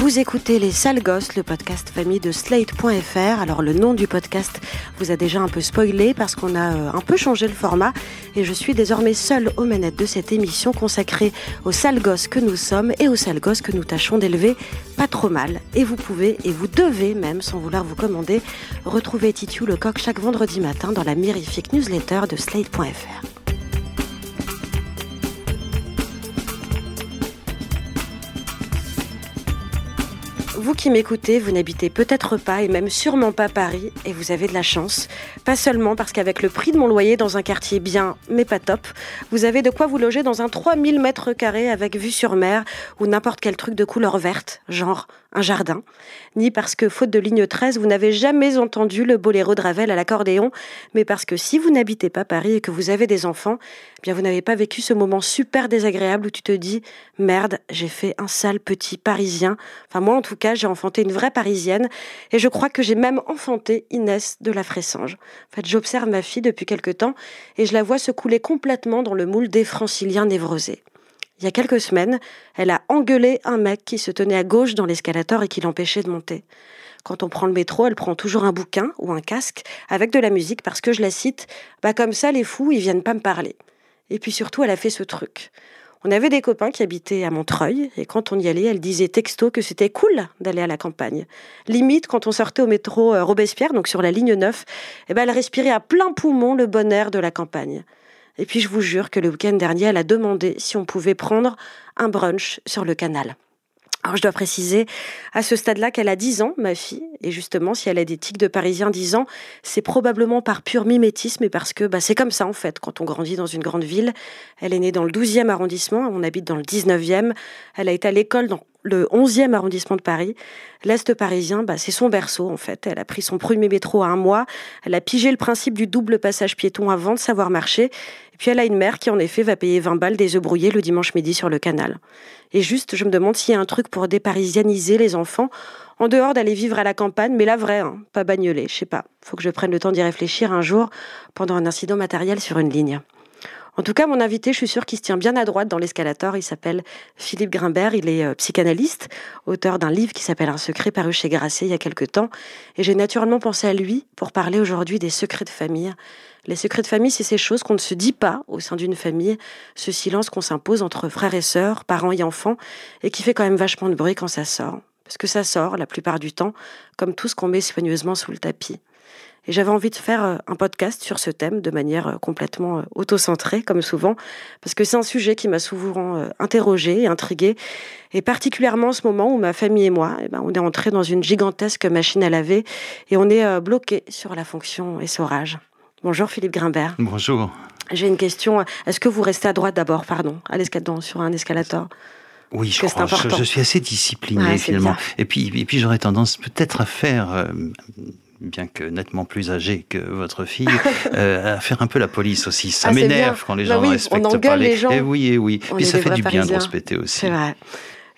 Vous écoutez Les Sales Gosses, le podcast famille de Slate.fr. Alors le nom du podcast vous a déjà un peu spoilé parce qu'on a euh, un peu changé le format et je suis désormais seule aux manettes de cette émission consacrée aux sales gosses que nous sommes et aux sales gosses que nous tâchons d'élever pas trop mal. Et vous pouvez et vous devez même, sans vouloir vous commander, retrouver Titu le coq chaque vendredi matin dans la mirifique newsletter de Slate.fr. Vous qui m'écoutez, vous n'habitez peut-être pas et même sûrement pas Paris et vous avez de la chance. Pas seulement parce qu'avec le prix de mon loyer dans un quartier bien mais pas top, vous avez de quoi vous loger dans un 3000 mètres carrés avec vue sur mer ou n'importe quel truc de couleur verte, genre un jardin. Ni parce que, faute de ligne 13, vous n'avez jamais entendu le boléro de Ravel à l'accordéon, mais parce que si vous n'habitez pas Paris et que vous avez des enfants, eh bien vous n'avez pas vécu ce moment super désagréable où tu te dis merde, j'ai fait un sale petit parisien. Enfin moi en tout cas, j'ai enfanté une vraie parisienne et je crois que j'ai même enfanté Inès de la Fressange. En fait, j'observe ma fille depuis quelque temps et je la vois se couler complètement dans le moule des franciliens névrosés. Il y a quelques semaines, elle a engueulé un mec qui se tenait à gauche dans l'escalator et qui l'empêchait de monter. Quand on prend le métro, elle prend toujours un bouquin ou un casque avec de la musique parce que je la cite, bah comme ça les fous, ils viennent pas me parler. Et puis surtout, elle a fait ce truc. On avait des copains qui habitaient à Montreuil, et quand on y allait, elle disait texto que c'était cool d'aller à la campagne. Limite, quand on sortait au métro euh, Robespierre, donc sur la ligne 9, eh ben, elle respirait à plein poumon le bon air de la campagne. Et puis je vous jure que le week-end dernier, elle a demandé si on pouvait prendre un brunch sur le canal. Alors je dois préciser à ce stade-là qu'elle a 10 ans, ma fille, et justement si elle a des tics de parisien 10 ans, c'est probablement par pur mimétisme et parce que bah, c'est comme ça en fait quand on grandit dans une grande ville. Elle est née dans le 12e arrondissement, on habite dans le 19e, elle a été à l'école dans le 11e arrondissement de Paris. L'Est parisien, bah, c'est son berceau en fait. Elle a pris son premier métro à un mois, elle a pigé le principe du double passage piéton avant de savoir marcher, et puis elle a une mère qui en effet va payer 20 balles des œufs brouillés le dimanche midi sur le canal. Et juste, je me demande s'il y a un truc pour déparisianiser les enfants, en dehors d'aller vivre à la campagne, mais la vraie, hein, pas bagnolée, je sais pas. Faut que je prenne le temps d'y réfléchir un jour pendant un incident matériel sur une ligne. En tout cas, mon invité, je suis sûre qu'il se tient bien à droite dans l'escalator. Il s'appelle Philippe Grimbert. Il est euh, psychanalyste, auteur d'un livre qui s'appelle Un secret paru chez Grasset il y a quelque temps. Et j'ai naturellement pensé à lui pour parler aujourd'hui des secrets de famille. Les secrets de famille, c'est ces choses qu'on ne se dit pas au sein d'une famille, ce silence qu'on s'impose entre frères et sœurs, parents et enfants, et qui fait quand même vachement de bruit quand ça sort. Parce que ça sort, la plupart du temps, comme tout ce qu'on met soigneusement sous le tapis. Et j'avais envie de faire euh, un podcast sur ce thème de manière euh, complètement euh, autocentrée, comme souvent, parce que c'est un sujet qui m'a souvent interrogée et intriguée, et particulièrement en ce moment où ma famille et moi, eh ben, on est entrés dans une gigantesque machine à laver, et on est bloqué sur la fonction essorage. Bonjour Philippe Grimbert. Bonjour. J'ai une question. Est-ce que vous restez à droite d'abord, pardon, à l'escalator, sur un escalator? Oui, je crois. Je, je, suis assez discipliné finalement. Et puis, et puis j'aurais tendance peut-être à faire bien que nettement plus âgé que votre fille, euh, à faire un peu la police aussi. Ça ah, m'énerve quand les bah gens ne respectent pas les... gens. Et eh oui, et eh oui. Puis ça fait du bien de respecter aussi. C'est vrai.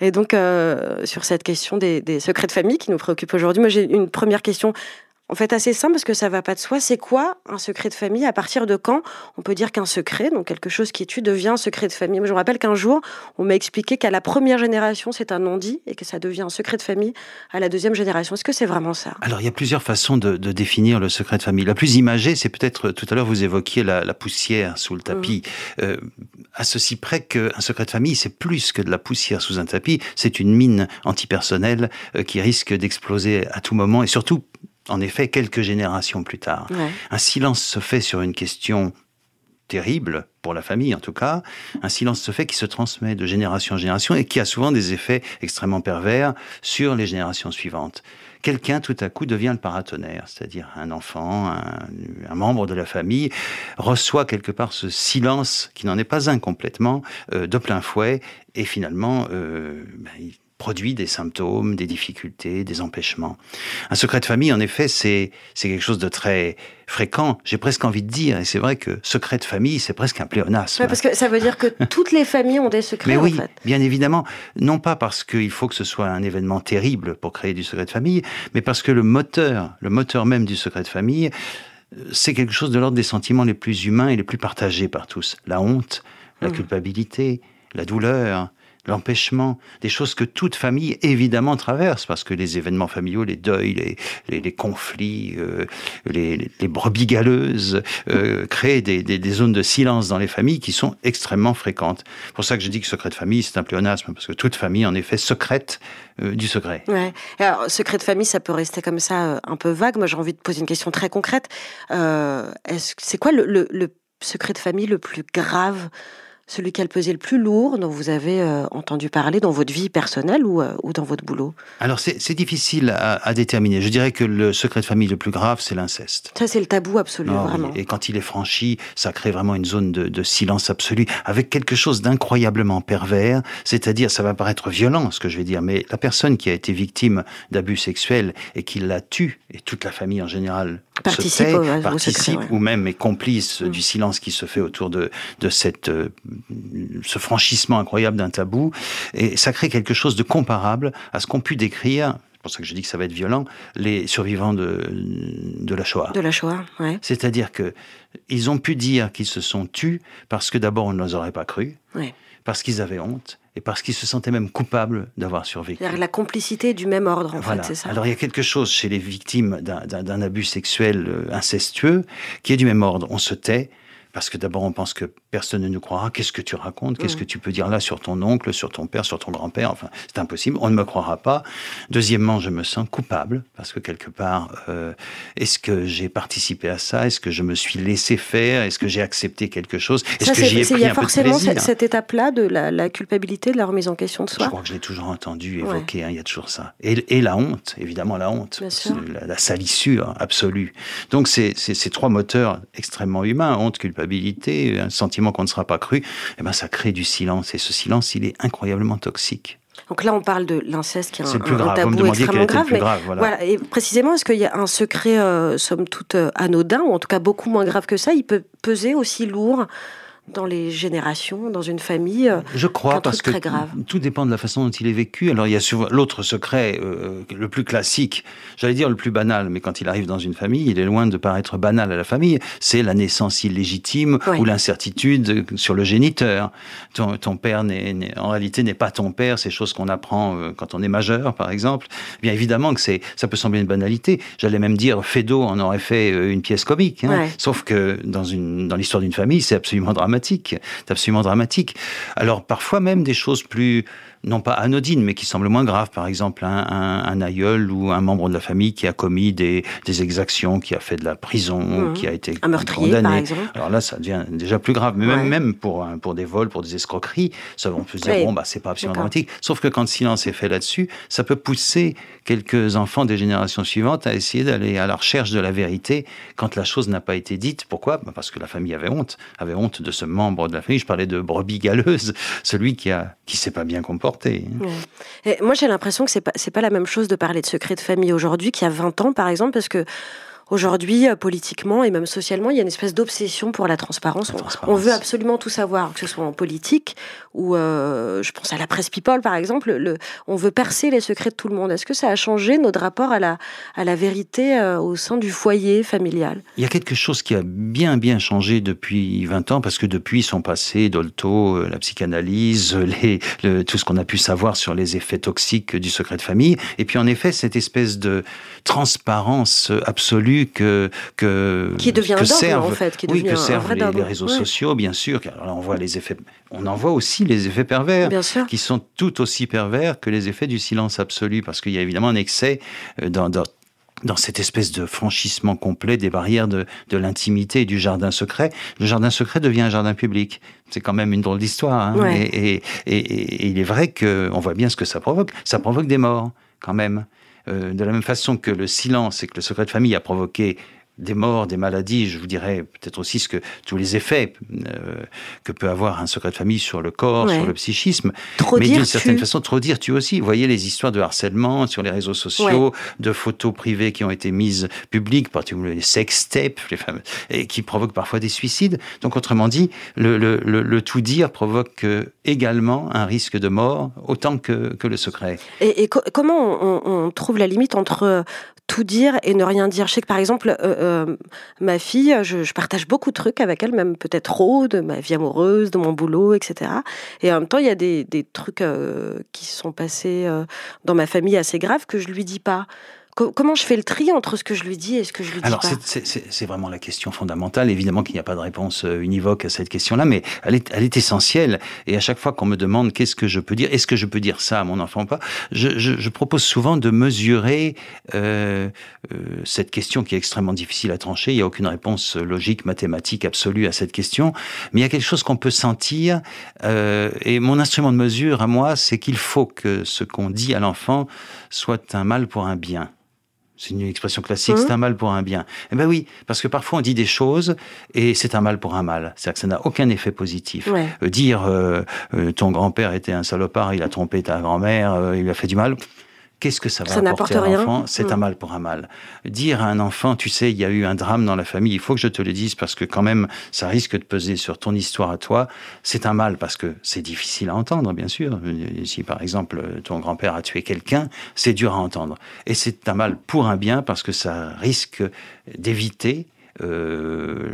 Et donc, euh, sur cette question des, des, secrets de famille qui nous préoccupe aujourd'hui, moi j'ai une première question en fait assez simple parce que ça va pas de soi. C'est quoi un secret de famille? À partir de quand on peut dire qu'un secret, donc quelque chose qui tue, devient un secret de famille? Moi, je me rappelle qu'un jour, on m'a expliqué qu'à la première génération, c'est un non-dit et que ça devient un secret de famille à la deuxième génération. Est-ce que c'est vraiment ça? Alors, il y a plusieurs façons de, définir le secret de famille. La plus imagée, c'est peut-être tout à l'heure vous évoquiez la, poussière sous le tapis. Mmh. Euh, à ceci près qu'un secret de famille, c'est plus que de la poussière sous un tapis. C'est une mine antipersonnelle euh, qui risque d'exploser à tout moment et surtout en effet, quelques générations plus tard. Un silence se fait sur une question terrible, pour la famille en tout cas, un silence se fait qui se transmet de génération en génération et qui a souvent des effets extrêmement pervers sur les générations suivantes. Quelqu'un tout à coup devient le paratonnerre, c'est-à-dire un enfant, un, membre de la famille, reçoit quelque part ce silence qui n'en est pas un complètement, euh, de plein fouet, et finalement, euh, ben, produit des symptômes, des difficultés, des empêchements. Un secret de famille, en effet, c'est quelque chose de très fréquent. J'ai presque envie de dire, et c'est vrai que secret de famille, c'est presque un pléonasme. parce que ça veut dire que toutes les familles ont des secrets. Mais oui, en fait. bien évidemment, non pas parce qu'il faut que ce soit un événement terrible pour créer du secret de famille, mais parce que le moteur, le moteur même du secret de famille, c'est quelque chose de l'ordre des sentiments les plus humains et les plus partagés par tous. La honte, la mmh. culpabilité, la douleur, l'empêchement, des choses que toute famille évidemment traverse, parce que les événements familiaux, les deuils, les, conflits, euh, les, brebis galeuses euh, créent des, zones de silence dans les familles qui sont extrêmement fréquentes. C'est pour ça que je dis que secret de famille, c'est un pléonasme, parce que toute famille, en effet, secrète euh, du secret. Ouais. Alors, secret de famille, ça peut rester comme ça un peu vague. Moi, j'ai envie de poser une question très concrète. c'est quoi le secret de famille le plus grave celui qui a pesé le plus lourd dont vous avez euh, entendu parler dans votre vie personnelle ou, euh, ou dans votre boulot Alors c'est difficile à, déterminer. Je dirais que le secret de famille le plus grave, c'est l'inceste. Ça c'est le tabou absolu, vraiment. Et quand il est franchi, ça crée vraiment une zone de, de silence absolu, avec quelque chose d'incroyablement pervers, c'est-à-dire, ça va paraître violent ce que je vais dire, mais la personne qui a été victime d'abus sexuels et qui l'a tue, et toute la famille en général participe, se participe ou même est complice mm. du silence qui se fait autour de, de cette, euh, ce franchissement incroyable d'un tabou. Et ça crée quelque chose de comparable à ce qu'ont pu décrire c'est pour ça que je dis que ça va être violent, les survivants de, de la Shoah. De la Shoah, ouais. C'est-à-dire que ils ont pu dire qu'ils se sont tus parce que d'abord on ne les aurait pas cru, parce qu'ils avaient honte, et parce qu'ils se sentaient même coupables d'avoir survécu. La complicité du même ordre, en fait, c'est ça. Alors il y a quelque chose chez les victimes d'un abus sexuel euh, incestueux qui est du même ordre. On se tait, parce que d'abord, on pense que personne ne nous croira. Qu'est-ce que tu racontes? Qu'est-ce mm. que tu peux dire là sur ton oncle, sur ton père, sur ton grand-père? Enfin, c'est impossible. On ne me croira pas. Deuxièmement, je me sens coupable parce que quelque part, euh, est-ce que j'ai participé à ça? Est-ce que je me suis laissé faire? Est-ce que j'ai accepté quelque chose? Est-ce que j'y ai pris Il y a forcément cette, étape-là de la, culpabilité, de la remise en question de soi? Je crois que je l'ai toujours entendu évoquer. Hein, il y a toujours ça. Et, la honte, évidemment, la honte, la, salissure absolue. Donc, c'est ces trois moteurs extrêmement humains honte, culpabilité un sentiment qu'on ne sera pas cru, eh ben ça crée du silence. Et ce silence, il est incroyablement toxique. Donc là, on parle de l'inceste qui est un, tabou extrêmement grave. Mais voilà. Et précisément, est-ce qu'il y a un secret, euh, somme toute, euh, anodin, ou en tout cas beaucoup moins grave que ça? Il peut peser aussi lourd dans les générations, dans une famille euh, Je crois, parce que grave. tout dépend de la façon dont il est vécu. Alors il y a souvent l'autre secret, euh, le plus classique, j'allais dire le plus banal, mais quand il arrive dans une famille, il est loin de paraître banal à la famille. C'est la naissance illégitime ou l'incertitude sur le géniteur. Ton, ton père, n'est, en réalité, n'est pas ton père. C'est choses qu'on apprend euh, quand on est majeur, par exemple. Bien évidemment que c'est, ça peut sembler une banalité. J'allais même dire, Fédo en aurait fait une pièce comique. Hein. Sauf que dans, une, dans l'histoire d'une famille, c'est absolument dramatique c'est absolument dramatique. Alors parfois même des choses plus non pas anodines, mais qui semblent moins graves. Par exemple, un, un, aïeul ou un membre de la famille qui a commis des, des exactions, qui a fait de la prison, mmh. qui a été un meurtrier, condamné. Par exemple. Alors là, ça devient déjà plus grave. Mais même, même pour, pour des vols, pour des escroqueries, ça, on peut se dire, bon, bah, c'est pas absolument dramatique. Sauf que quand le silence est fait là-dessus, ça peut pousser quelques enfants des générations suivantes à essayer d'aller à la recherche de la vérité quand la chose n'a pas été dite. Pourquoi? Bah, Parce que la famille avait honte, avait honte de ce membre de la famille. Je parlais de brebis galeuse, celui qui a qui s'est pas bien comporté moi, j'ai l'impression que c'est pas, pas la même chose de parler de secret de famille aujourd'hui qu'il y a 20 ans, par exemple, parce que Aujourd'hui, euh, politiquement et même socialement, il y a une espèce d'obsession pour la transparence. On, veut absolument tout savoir, que ce soit en politique ou, euh, je pense à la presse People par exemple. Le, on veut percer les secrets de tout le monde. Est-ce que ça a changé notre rapport à la, à la vérité euh, au sein du foyer familial? Il y a quelque chose qui a bien bien changé depuis 20 ans parce que depuis sont passés Dolto, la psychanalyse, les, tout ce qu'on a pu savoir sur les effets toxiques du secret de famille. Et puis en effet, cette espèce de transparence absolue que que qui devient que servent, en fait, qui oui, que servent les, réseaux sociaux, bien sûr. Alors on voit les effets, on en voit aussi les effets pervers, qui sont tout aussi pervers que les effets du silence absolu, parce qu'il y a évidemment un excès euh, dans, dans cette espèce de franchissement complet des barrières de, de l'intimité et du jardin secret. Le jardin secret devient un jardin public. C'est quand même une drôle d'histoire. Hein. Et, et, et, il est vrai qu'on voit bien ce que ça provoque. Ça provoque des morts, quand même. Euh, de la même façon que le silence et que le secret de famille a provoqué des morts, des maladies, je vous dirais peut-être aussi ce que tous les effets euh, que peut avoir un secret de famille sur le corps, sur le psychisme. Trop mais d'une certaine tu... façon, trop dire tu aussi. Vous voyez les histoires de harcèlement sur les réseaux sociaux, ouais. de photos privées qui ont été mises publiques, particulièrement les sex tapes, les et qui provoquent parfois des suicides. Donc, autrement dit, le, le, le, le tout dire provoque également un risque de mort autant que, que le secret. Et, et co comment on, on, trouve la limite entre tout dire et ne rien dire. Je sais que par exemple, euh, euh, ma fille, je, partage beaucoup de trucs avec elle, même peut-être trop, de ma vie amoureuse, de mon boulot, etc. Et en même temps, il y a des, des trucs euh, qui sont passés dans ma famille assez graves que je lui dis pas. Comment je fais le tri entre ce que je lui dis et ce que je lui dis Alors, pas c'est vraiment la question fondamentale. Évidemment qu'il n'y a pas de réponse univoque à cette question-là, mais elle est, elle est essentielle. Et à chaque fois qu'on me demande qu'est-ce que je peux dire, est-ce que je peux dire ça à mon enfant ou pas, je, je, je propose souvent de mesurer euh, euh, cette question qui est extrêmement difficile à trancher. Il n'y a aucune réponse logique, mathématique, absolue à cette question. Mais il y a quelque chose qu'on peut sentir. Euh, et mon instrument de mesure à moi, c'est qu'il faut que ce qu'on dit à l'enfant soit un mal pour un bien. C'est une expression classique, mmh. c'est un mal pour un bien. Eh ben oui, parce que parfois on dit des choses et c'est un mal pour un mal. C'est-à-dire que ça n'a aucun effet positif. Ouais. Euh, dire euh, euh, ton grand-père était un salopard, il a trompé ta grand-mère, il lui a fait du mal. Qu'est-ce que ça va ça apporter à l'enfant Mmh. C'est un mal pour un mal. Dire à un enfant, tu sais, il y a eu un drame dans la famille, il faut que je te le dise parce que quand même, ça risque de peser sur ton histoire à toi. C'est un mal parce que c'est difficile à entendre, bien sûr. Si par exemple ton grand-père a tué quelqu'un, c'est dur à entendre. Et c'est un mal pour un bien parce que ça risque d'éviter euh,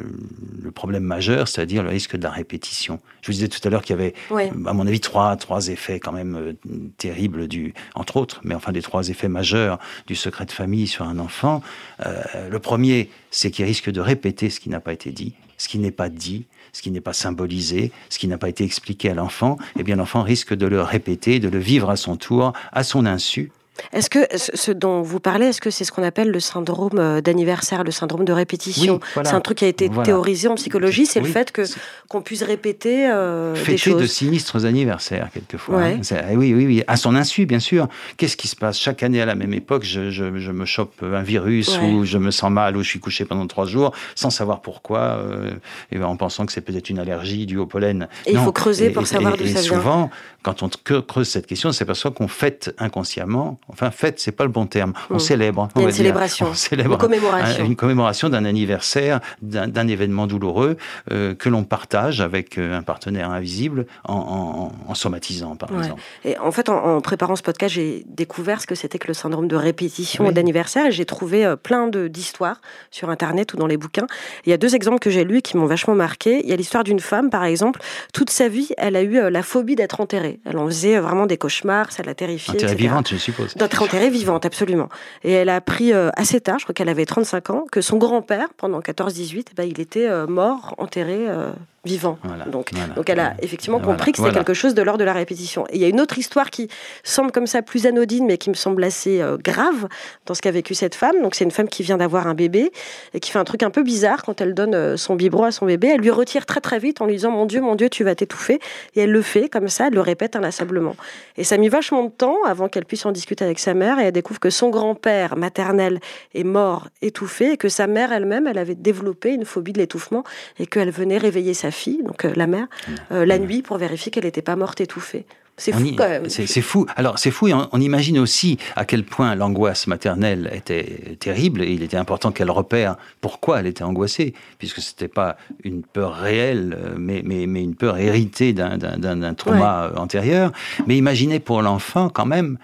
le problème majeur, c'est-à-dire le risque de la répétition. Je vous disais tout à l'heure qu'il y avait, ouais. à mon avis, trois, trois effets quand même euh, terribles, du, entre autres, mais enfin des trois effets majeurs du secret de famille sur un enfant. Euh, le premier, c'est qu'il risque de répéter ce qui n'a pas été dit, ce qui n'est pas dit, ce qui n'est pas symbolisé, ce qui n'a pas été expliqué à l'enfant. Eh bien, l'enfant risque de le répéter, de le vivre à son tour, à son insu, est-ce que ce dont vous parlez, est-ce que c'est ce qu'on appelle le syndrome d'anniversaire, le syndrome de répétition oui, voilà. C'est un truc qui a été voilà. théorisé en psychologie, c'est oui. le fait que qu'on puisse répéter euh, Fêter des choses. de sinistres anniversaires quelquefois. Ouais. Hein. Oui, oui, oui, à son insu, bien sûr. Qu'est-ce qui se passe? Chaque année à la même époque je, je, je me chope un virus ouais. ou je me sens mal ou je suis couché pendant trois jours sans savoir pourquoi, euh, et en pensant que c'est peut-être une allergie due au pollen. Et non. il faut creuser et, pour savoir d'où ça vient. Et souvent, quand on creuse cette question, c'est parce qu'on fête inconsciemment. Enfin, fête, c'est pas le bon terme. On mmh. célèbre. Il y a une célébration. On célèbre une commémoration. Un, une commémoration d'un anniversaire, d'un événement douloureux euh, que l'on partage avec euh, un partenaire invisible en, en, en somatisant, par ouais. exemple. Et en fait, en, en préparant ce podcast, j'ai découvert ce que c'était que le syndrome de répétition oui. d'anniversaire et j'ai trouvé euh, plein d'histoires sur Internet ou dans les bouquins. Il y a deux exemples que j'ai lus qui m'ont vachement marqué. Il y a l'histoire d'une femme, par exemple, toute sa vie, elle a eu la phobie d'être enterrée. Elle en faisait vraiment des cauchemars, ça l'a terrifiée. Enterrée vivante, je suppose. D'être enterrée vivante, absolument. Et elle a appris euh, assez tard, je crois qu'elle avait 35 ans, que son grand-père, pendant 14-18, eh ben, il était euh, mort, enterré euh, vivant. Voilà, donc, voilà, donc elle a effectivement compris que c'était quelque chose de l'ordre de la répétition. Et il y a une autre histoire qui semble comme ça plus anodine, mais qui me semble assez euh, grave dans ce qu'a vécu cette femme. Donc c'est une femme qui vient d'avoir un bébé et qui fait un truc un peu bizarre quand elle donne euh, son biberon à son bébé. Elle lui retire très très vite en lui disant mon Dieu, mon Dieu, tu vas t'étouffer. Et elle le fait comme ça, elle le répète inlassablement. Et ça a mis vachement de temps avant qu'elle puisse en discuter avec sa mère et elle découvre que son grand-père maternel est mort étouffé et que sa mère elle-même, elle avait développé une phobie de l'étouffement et qu'elle venait réveiller sa fille, donc euh, la mère, euh, la nuit pour vérifier qu'elle n'était pas morte étouffée. C'est fou y, quand même. C'est fou. Alors c'est fou et on, on, imagine aussi à quel point l'angoisse maternelle était terrible et il était important qu'elle repère pourquoi elle était angoissée, puisque c'était pas une peur réelle, mais, mais, mais une peur héritée d'un trauma ouais. antérieur. Mais imaginez pour l'enfant quand même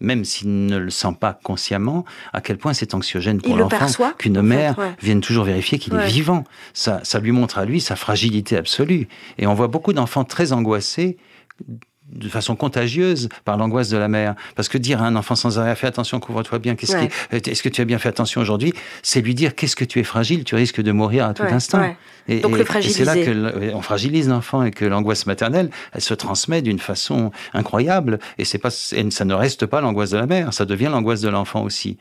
même s'il ne le sent pas consciemment, à quel point c'est anxiogène pour l'enfant qu'une mère fait, ouais. vienne toujours vérifier qu'il ouais. est vivant. Ça, ça lui montre à lui sa fragilité absolue. Et on voit beaucoup d'enfants très angoissés de façon contagieuse par l'angoisse de la mère. Parce que dire à un enfant sans arrêt, fais attention, couvre-toi bien, qu'est-ce ouais. qui, est-ce que tu as bien fait attention aujourd'hui C'est lui dire, qu'est-ce que tu es fragile, tu risques de mourir à tout ouais, instant. Ouais. Et, Donc et, le fragiliser. Et c'est là que on fragilise l'enfant et que l'angoisse maternelle, elle se transmet d'une façon incroyable. Et c'est pas, et ça ne reste pas l'angoisse de la mère, ça devient l'angoisse de l'enfant aussi.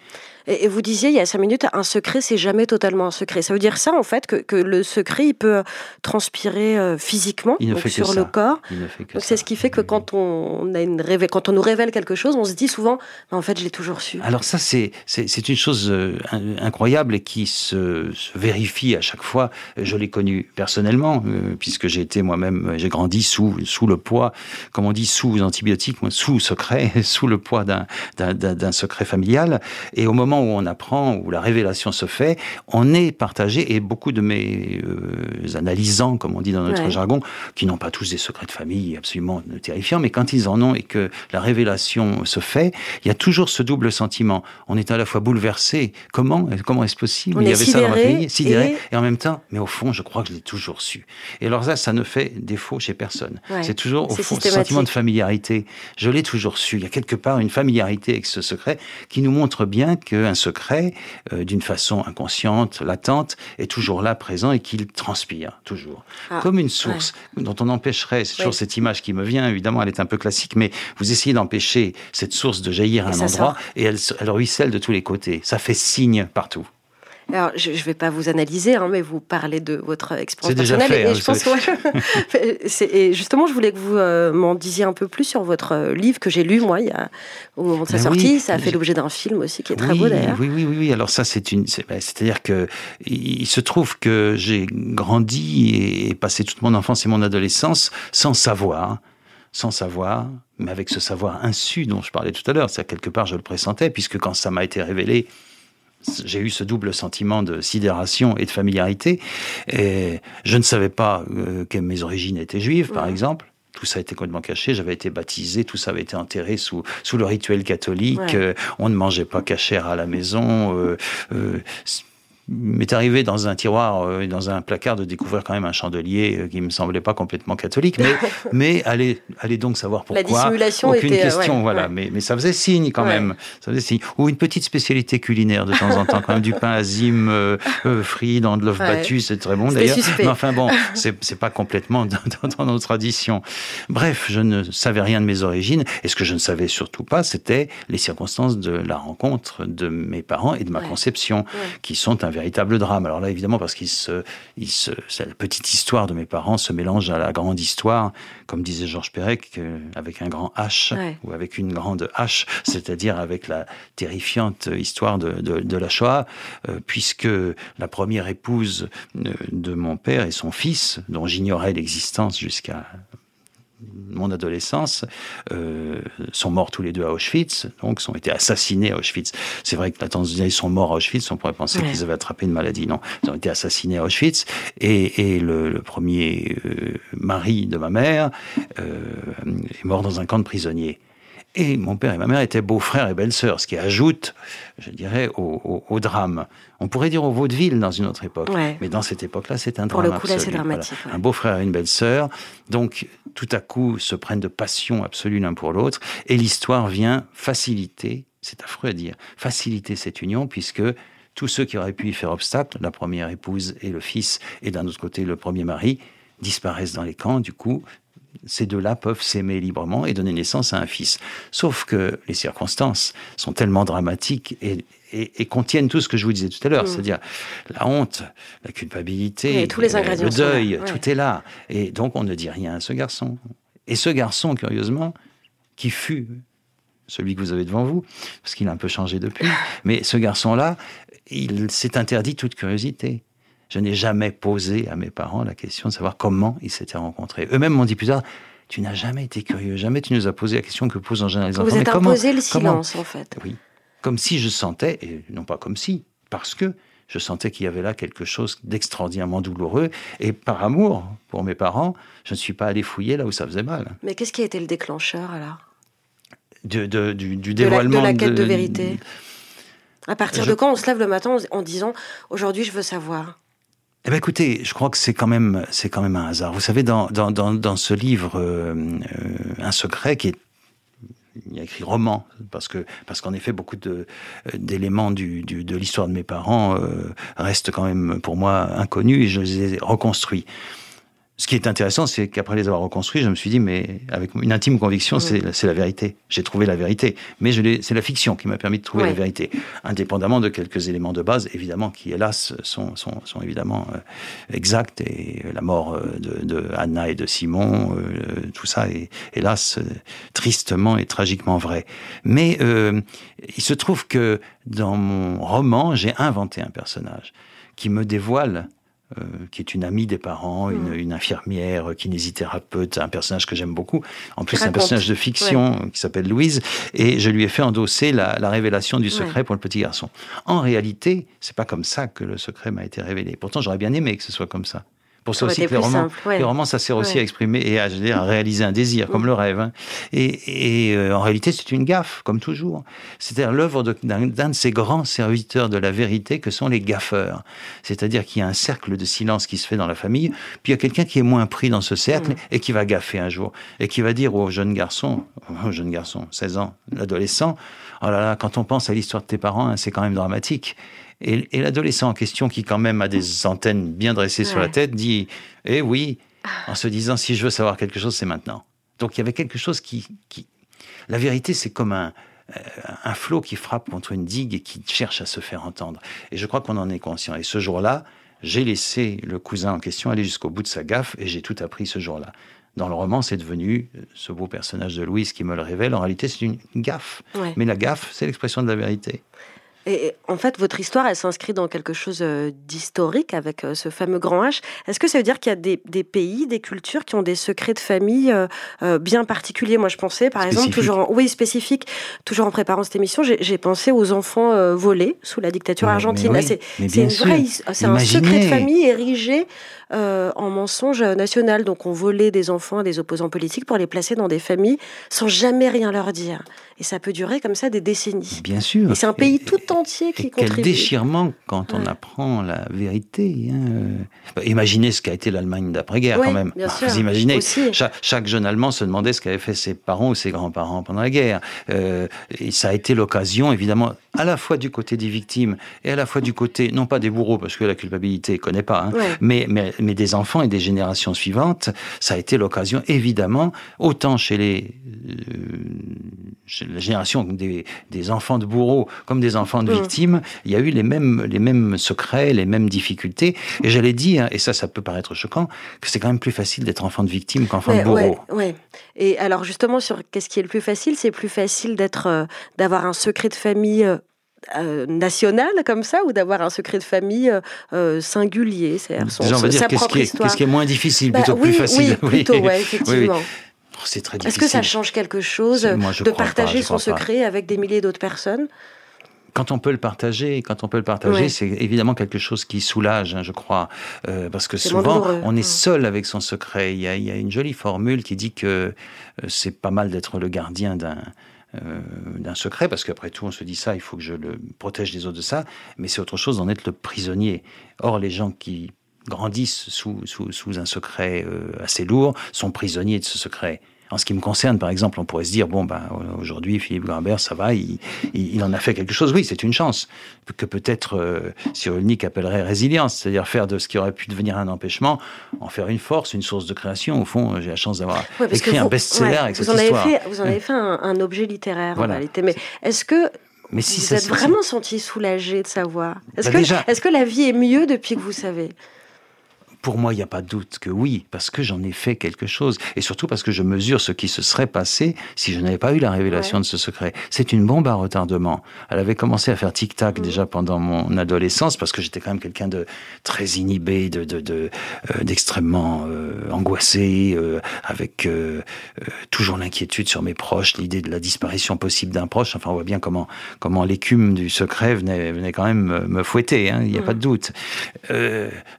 Et vous disiez il y a cinq minutes, un secret, c'est jamais totalement un secret. Ça veut dire ça, en fait, que, que le secret, il peut transpirer euh, physiquement il ne donc fait sur que le ça. corps. Il ne fait que donc c'est ce qui fait que quand on a une quand on nous révèle quelque chose, on se dit souvent, en fait, je l'ai toujours su. Alors ça, c'est c'est une chose euh, incroyable et qui se, vérifie à chaque fois. Je l'ai connu personnellement, euh, puisque j'ai été moi-même, j'ai grandi sous sous le poids, comme on dit, sous antibiotiques, sous secret, sous le poids d'un d'un secret familial. Et au moment où on apprend, où la révélation se fait, on est partagé et beaucoup de mes euh, analysants, comme on dit dans notre jargon, qui n'ont pas tous des secrets de famille absolument terrifiants, mais quand ils en ont et que la révélation se fait, il y a toujours ce double sentiment. On est à la fois bouleversé. Comment Comment est-ce possible? Il y avait ça dans ma famille, sidéré, et... en même temps, mais au fond, je crois que je l'ai toujours su. Et alors ça, ça ne fait défaut chez personne. c'est toujours au fond ce sentiment de familiarité. Je l'ai toujours su. Il y a quelque part une familiarité avec ce secret qui nous montre bien qu'un secret, euh, d'une façon inconsciente, latente, est toujours là, présent et qu'il transpire toujours, ah, comme une source dont on empêcherait. C'est toujours cette image qui me vient. Évidemment, elle est un peu classique, mais vous essayez d'empêcher cette source de jaillir à un endroit et elle, elle ruisselle de tous les côtés. Ça fait signe partout. Alors, je ne vais pas vous analyser, hein, mais vous parlez de votre expérience personnelle. Déjà fait, et, je pense que, et justement, je voulais que vous euh, m'en disiez un peu plus sur votre euh, livre que j'ai lu, moi, il y a, au moment de sa sortie. ça a fait l'objet d'un film aussi qui est très beau d'ailleurs. Oui, oui, oui, oui. Alors, ça, c'est une. Ben, c'est-à-dire que il se trouve que j'ai grandi et passé toute mon enfance et mon adolescence sans savoir sans savoir, mais avec ce savoir insu dont je parlais tout à l'heure. C'est quelque part, je le pressentais, puisque quand ça m'a été révélé, j'ai eu ce double sentiment de sidération et de familiarité. Et je ne savais pas euh, que mes origines étaient juives, par exemple. Tout ça a été complètement caché. J'avais été baptisé, tout ça avait été enterré sous, sous le rituel catholique. Euh, on ne mangeait pas cachère à la maison. Euh, m'est arrivé dans un tiroir, euh, dans un placard, de découvrir quand même un chandelier euh, qui me semblait pas complètement catholique, mais, mais allez, allez donc savoir pourquoi. La dissimulation Aucune était, question, voilà. Mais, mais ça faisait signe quand même. Ça faisait signe. Ou une petite spécialité culinaire de temps en temps, quand même du pain azim euh, euh frit dans de l'œuf battu, c'est très bon d'ailleurs. Mais enfin bon, c'est pas complètement dans, dans, nos traditions. Bref, je ne savais rien de mes origines, et ce que je ne savais surtout pas, c'était les circonstances de la rencontre de mes parents et de ma conception, qui sont un véritable drame. Alors là, évidemment, parce qu'il se, il se, la petite histoire de mes parents se mélange à la grande histoire, comme disait Georges Perec, avec un grand H ou avec une grande H, c'est-à-dire avec la terrifiante histoire de, de, la Shoah, euh, puisque la première épouse euh, de mon père et son fils, dont j'ignorais l'existence jusqu'à mon adolescence, euh, sont morts tous les deux à Auschwitz, donc ont été assassinés à Auschwitz. C'est vrai que la tendance ils sont morts à Auschwitz, on pourrait penser qu'ils avaient attrapé une maladie. Non, ils ont été assassinés à Auschwitz. Et, et le, premier euh, mari de ma mère euh, est mort dans un camp de prisonniers. Et mon père et ma mère étaient beaux-frères et belles-sœurs, ce qui ajoute, je dirais, au, drame. On pourrait dire au vaudeville dans une autre époque. Mais dans cette époque-là, c'est un drame Pour le coup, là, c'est dramatique. Un beau-frère et une belle-sœur. Donc, tout à coup, se prennent de passion absolue l'un pour l'autre. Et l'histoire vient faciliter, c'est affreux à dire, faciliter cette union, puisque tous ceux qui auraient pu y faire obstacle, la première épouse et le fils, et d'un autre côté le premier mari, disparaissent dans les camps. Du coup, ces deux-là peuvent s'aimer librement et donner naissance à un fils. Sauf que les circonstances sont tellement dramatiques et, contiennent tout ce que je vous disais tout à l'heure, mm. c'est-à-dire la honte, la culpabilité, tous les ingrédients le deuil, tout est là. Et donc on ne dit rien à ce garçon. Et ce garçon, curieusement, qui fut celui que vous avez devant vous, parce qu'il a un peu changé depuis, mais ce garçon-là, il s'est interdit toute curiosité. Je n'ai jamais posé à mes parents la question de savoir comment ils s'étaient rencontrés. Eux-mêmes m'ont dit plus tard, tu n'as jamais été curieux, jamais tu nous as posé la question que posent en général les enfants. Vous êtes imposé le silence, en fait. Oui. Comme si je sentais, et non pas comme si, parce que je sentais qu'il y avait là quelque chose d'extraordinairement douloureux. Et par amour pour mes parents, je ne suis pas allé fouiller là où ça faisait mal. Mais qu'est-ce qui a été le déclencheur alors? De, du, dévoilement de la, quête de, vérité. À partir de quand on se lève le matin en disant aujourd'hui je veux savoir eh bien, écoutez, je crois que c'est quand même, c'est quand même un hasard. Vous savez, dans, dans, dans, ce livre, euh, euh, Un secret, qui est il y a écrit roman parce que parce qu'en effet beaucoup de d'éléments du, du, de l'histoire de mes parents euh, restent quand même pour moi inconnus et je les ai reconstruits. Ce qui est intéressant, c'est qu'après les avoir reconstruits, je me suis dit, mais avec une intime conviction, c'est la vérité. J'ai trouvé la vérité. Mais c'est la fiction qui m'a permis de trouver la vérité. Indépendamment de quelques éléments de base, évidemment, qui, hélas, sont, sont, sont évidemment euh, exacts. Et la mort euh, de, de, Anna et de Simon, euh, tout ça est, hélas, tristement et tragiquement vrai. Mais il se trouve que dans mon roman, j'ai inventé un personnage qui me dévoile euh, qui est une amie des parents, une, mm. infirmière, kinésithérapeute, un personnage que j'aime beaucoup. En plus, c'est un personnage de fiction qui s'appelle Louise, et je lui ai fait endosser la, révélation du secret pour le petit garçon. En réalité, c'est pas comme ça que le secret m'a été révélé. Pourtant, j'aurais bien aimé que ce soit comme ça pour ça aussi que les romans, ça sert aussi à exprimer et à, à réaliser un désir, comme mm. le rêve. Hein. Et, euh, en réalité, c'est une gaffe, comme toujours. C'est-à-dire l'œuvre d'un de, ces grands serviteurs de la vérité que sont les gaffeurs. C'est-à-dire qu'il y a un cercle de silence qui se fait dans la famille, puis il y a quelqu'un qui est moins pris dans ce cercle mm. et qui va gaffer un jour. Et qui va dire au jeune garçon, au jeune garçon, 16 ans, l'adolescent, oh là là, quand on pense à l'histoire de tes parents, hein, c'est quand même dramatique. Et, l'adolescent en question, qui quand même a des antennes bien dressées sur la tête, dit Eh oui, en se disant si je veux savoir quelque chose, c'est maintenant. Donc il y avait quelque chose qui. qui... La vérité, c'est comme un, euh, un flot qui frappe contre une digue et qui cherche à se faire entendre. Et je crois qu'on en est conscient. Et ce jour-là, j'ai laissé le cousin en question aller jusqu'au bout de sa gaffe et j'ai tout appris ce jour-là. Dans le roman, c'est devenu euh, ce beau personnage de Louise qui me le révèle. En réalité, c'est une gaffe. Mais la gaffe, c'est l'expression de la vérité. Et en fait, votre histoire, elle s'inscrit dans quelque chose euh, d'historique avec euh, ce fameux grand H. Est-ce que ça veut dire qu'il y a des, pays, des cultures qui ont des secrets de famille euh, bien particuliers? Moi, je pensais, par exemple, toujours, en, oui, spécifique, toujours en préparant cette émission, j'ai pensé aux enfants volés sous la dictature argentine. c'est c'est un secret de famille érigé en mensonge national. Donc, on volait des enfants à des opposants politiques pour les placer dans des familles sans jamais rien leur dire. Et ça peut durer comme ça des décennies. Bien sûr. Et c'est un pays tout entier qui et contribue. Quel déchirement quand on apprend la vérité. Hein. Bah, imaginez ce qu'a été l'Allemagne d'après-guerre quand même. Bien bah, sûr. Vous imaginez, chaque, jeune Allemand se demandait ce qu'avaient fait ses parents ou ses grands-parents pendant la guerre. Euh, et ça a été l'occasion, évidemment, à la fois du côté des victimes et à la fois du côté, non pas des bourreaux, parce que la culpabilité ne connaît pas, hein, mais, mais, mais des enfants et des générations suivantes. Ça a été l'occasion, évidemment, autant chez les... Euh, la génération des, enfants de bourreaux comme des enfants de mm. victimes, il y a eu les mêmes, les mêmes secrets, les mêmes difficultés. Et j'allais dire, et ça, ça peut paraître choquant, que c'est quand même plus facile d'être enfant de victime qu'enfant de bourreau. Ouais, Et alors justement, sur qu'est-ce qui est le plus facile? C'est plus facile d'être, euh, d'avoir un secret de famille. Euh, euh, national comme ça ou d'avoir un secret de famille singulier c'est-à-dire son, on va dire qu'est-ce qui, est, qui est moins difficile bah plutôt que plus facile. Oui, plutôt, ouais, effectivement. Oh, c'est très Est-ce que ça change quelque chose de partager son secret avec des milliers d'autres personnes? Quand on peut le partager, quand on peut le partager, c'est évidemment quelque chose qui soulage, hein, je crois, euh, parce que souvent on est seul avec son secret. Il y, a, une jolie formule qui dit que euh, c'est pas mal d'être le gardien d'un euh, d'un secret, parce qu'après tout, on se dit ça, il faut que je le protège des autres de ça, mais c'est autre chose d'en être le prisonnier. Or, les gens qui grandissent sous, sous, sous un secret assez lourd sont prisonniers de ce secret. En ce qui me concerne, par exemple, on pourrait se dire, bon, ben, aujourd'hui, Philippe Grimbert, ça va, il, il, en a fait quelque chose. Oui, c'est une chance que peut-être euh, Cyrulnik appellerait résilience, c'est-à-dire faire de ce qui aurait pu devenir un empêchement, en faire une force, une source de création. Au fond, j'ai la chance d'avoir écrit un best-seller avec cette en histoire. Avez fait, vous en avez fait un, objet littéraire, en réalité. Mais est-ce que mais si vous êtes vraiment senti soulagé de savoir Est-ce bah que, est que la vie est mieux depuis que vous savez? Pour moi, il n'y a pas de doute que oui, parce que j'en ai fait quelque chose, et surtout parce que je mesure ce qui se serait passé si je n'avais pas eu la révélation de ce secret. C'est une bombe à retardement. Elle avait commencé à faire tic-tac mm. déjà pendant mon adolescence, parce que j'étais quand même quelqu'un de très inhibé, de, de, euh, d'extrêmement euh, angoissé, euh, avec toujours l'inquiétude sur mes proches, l'idée de la disparition possible d'un proche. Enfin, on voit bien comment, comment l'écume du secret venait, venait quand même me, fouetter, hein, il n'y a pas de mm. doute.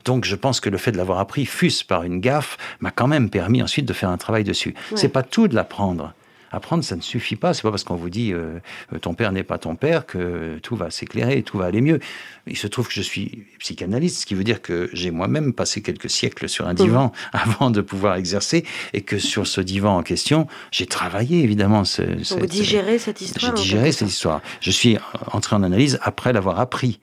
donc, je pense que le fait de l'avoir appris, fût-ce par une gaffe, m'a quand même permis ensuite de faire un travail dessus. C'est pas tout de l'apprendre. Apprendre, ça ne suffit pas. C'est pas parce qu'on vous dit euh, euh, ton père n'est pas ton père que tout va s'éclairer, tout va aller mieux. Il se trouve que je suis psychanalyste, ce qui veut dire que j'ai moi-même passé quelques siècles sur un divan avant de pouvoir exercer, et que sur ce divan en question, j'ai travaillé évidemment. Ce, digérez cette histoire. J'ai digéré cette histoire. Je suis entré en analyse après l'avoir appris.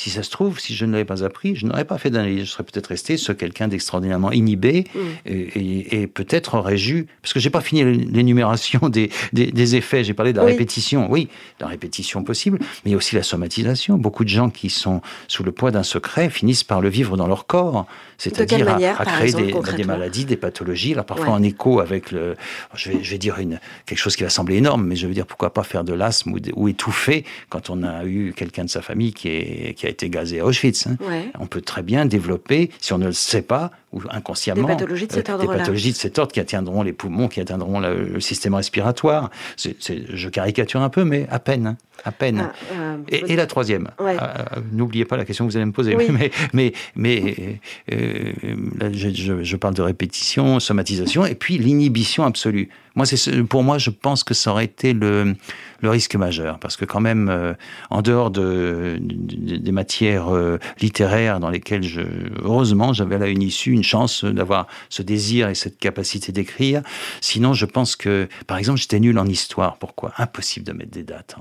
Si ça se trouve, si je ne l'avais pas appris, je n'aurais pas fait d'analyse. Je serais peut-être resté ce quelqu'un d'extraordinairement inhibé Mm. et, et peut-être aurais-je eu, parce que j'ai pas fini l'énumération des, des, des effets. J'ai parlé de la Oui. répétition, oui, de la répétition possible, mais il y a aussi la somatisation. Beaucoup de gens qui sont sous le poids d'un secret finissent par le vivre dans leur corps, c'est-à-dire à, créer exemple, des, maladies, des pathologies, alors parfois Ouais. en écho avec le, je vais, je vais dire une, quelque chose qui va sembler énorme, mais je veux dire pourquoi pas faire de l'asthme ou étouffer quand on a eu quelqu'un de sa famille qui, est, qui a été gazé à Auschwitz. hein. Ouais. On peut très bien développer, si on ne le sait pas, ou inconsciemment, Des pathologies de cet euh, ordre-là. Des pathologies de cet ordre qui atteindront les poumons, qui atteindront le, le système respiratoire. C'est- je caricature un peu, mais à peine. hein, À peine. Ah, euh, Et, et la troisième, Ouais. euh, n'oubliez pas la question que vous allez me poser, Oui. mais, mais, mais euh, là, je, je- je parle de répétition, somatisation, et puis l'inhibition absolue. Moi, pour moi, je pense que ça aurait été le, le risque majeur, parce que quand même, euh, en dehors de, de- des matières euh, littéraires dans lesquelles, je, heureusement, j'avais là une issue, une chance d'avoir ce désir et cette capacité d'écrire. Sinon, je pense que, par exemple, j'étais nul en histoire. Pourquoi? Impossible de mettre des dates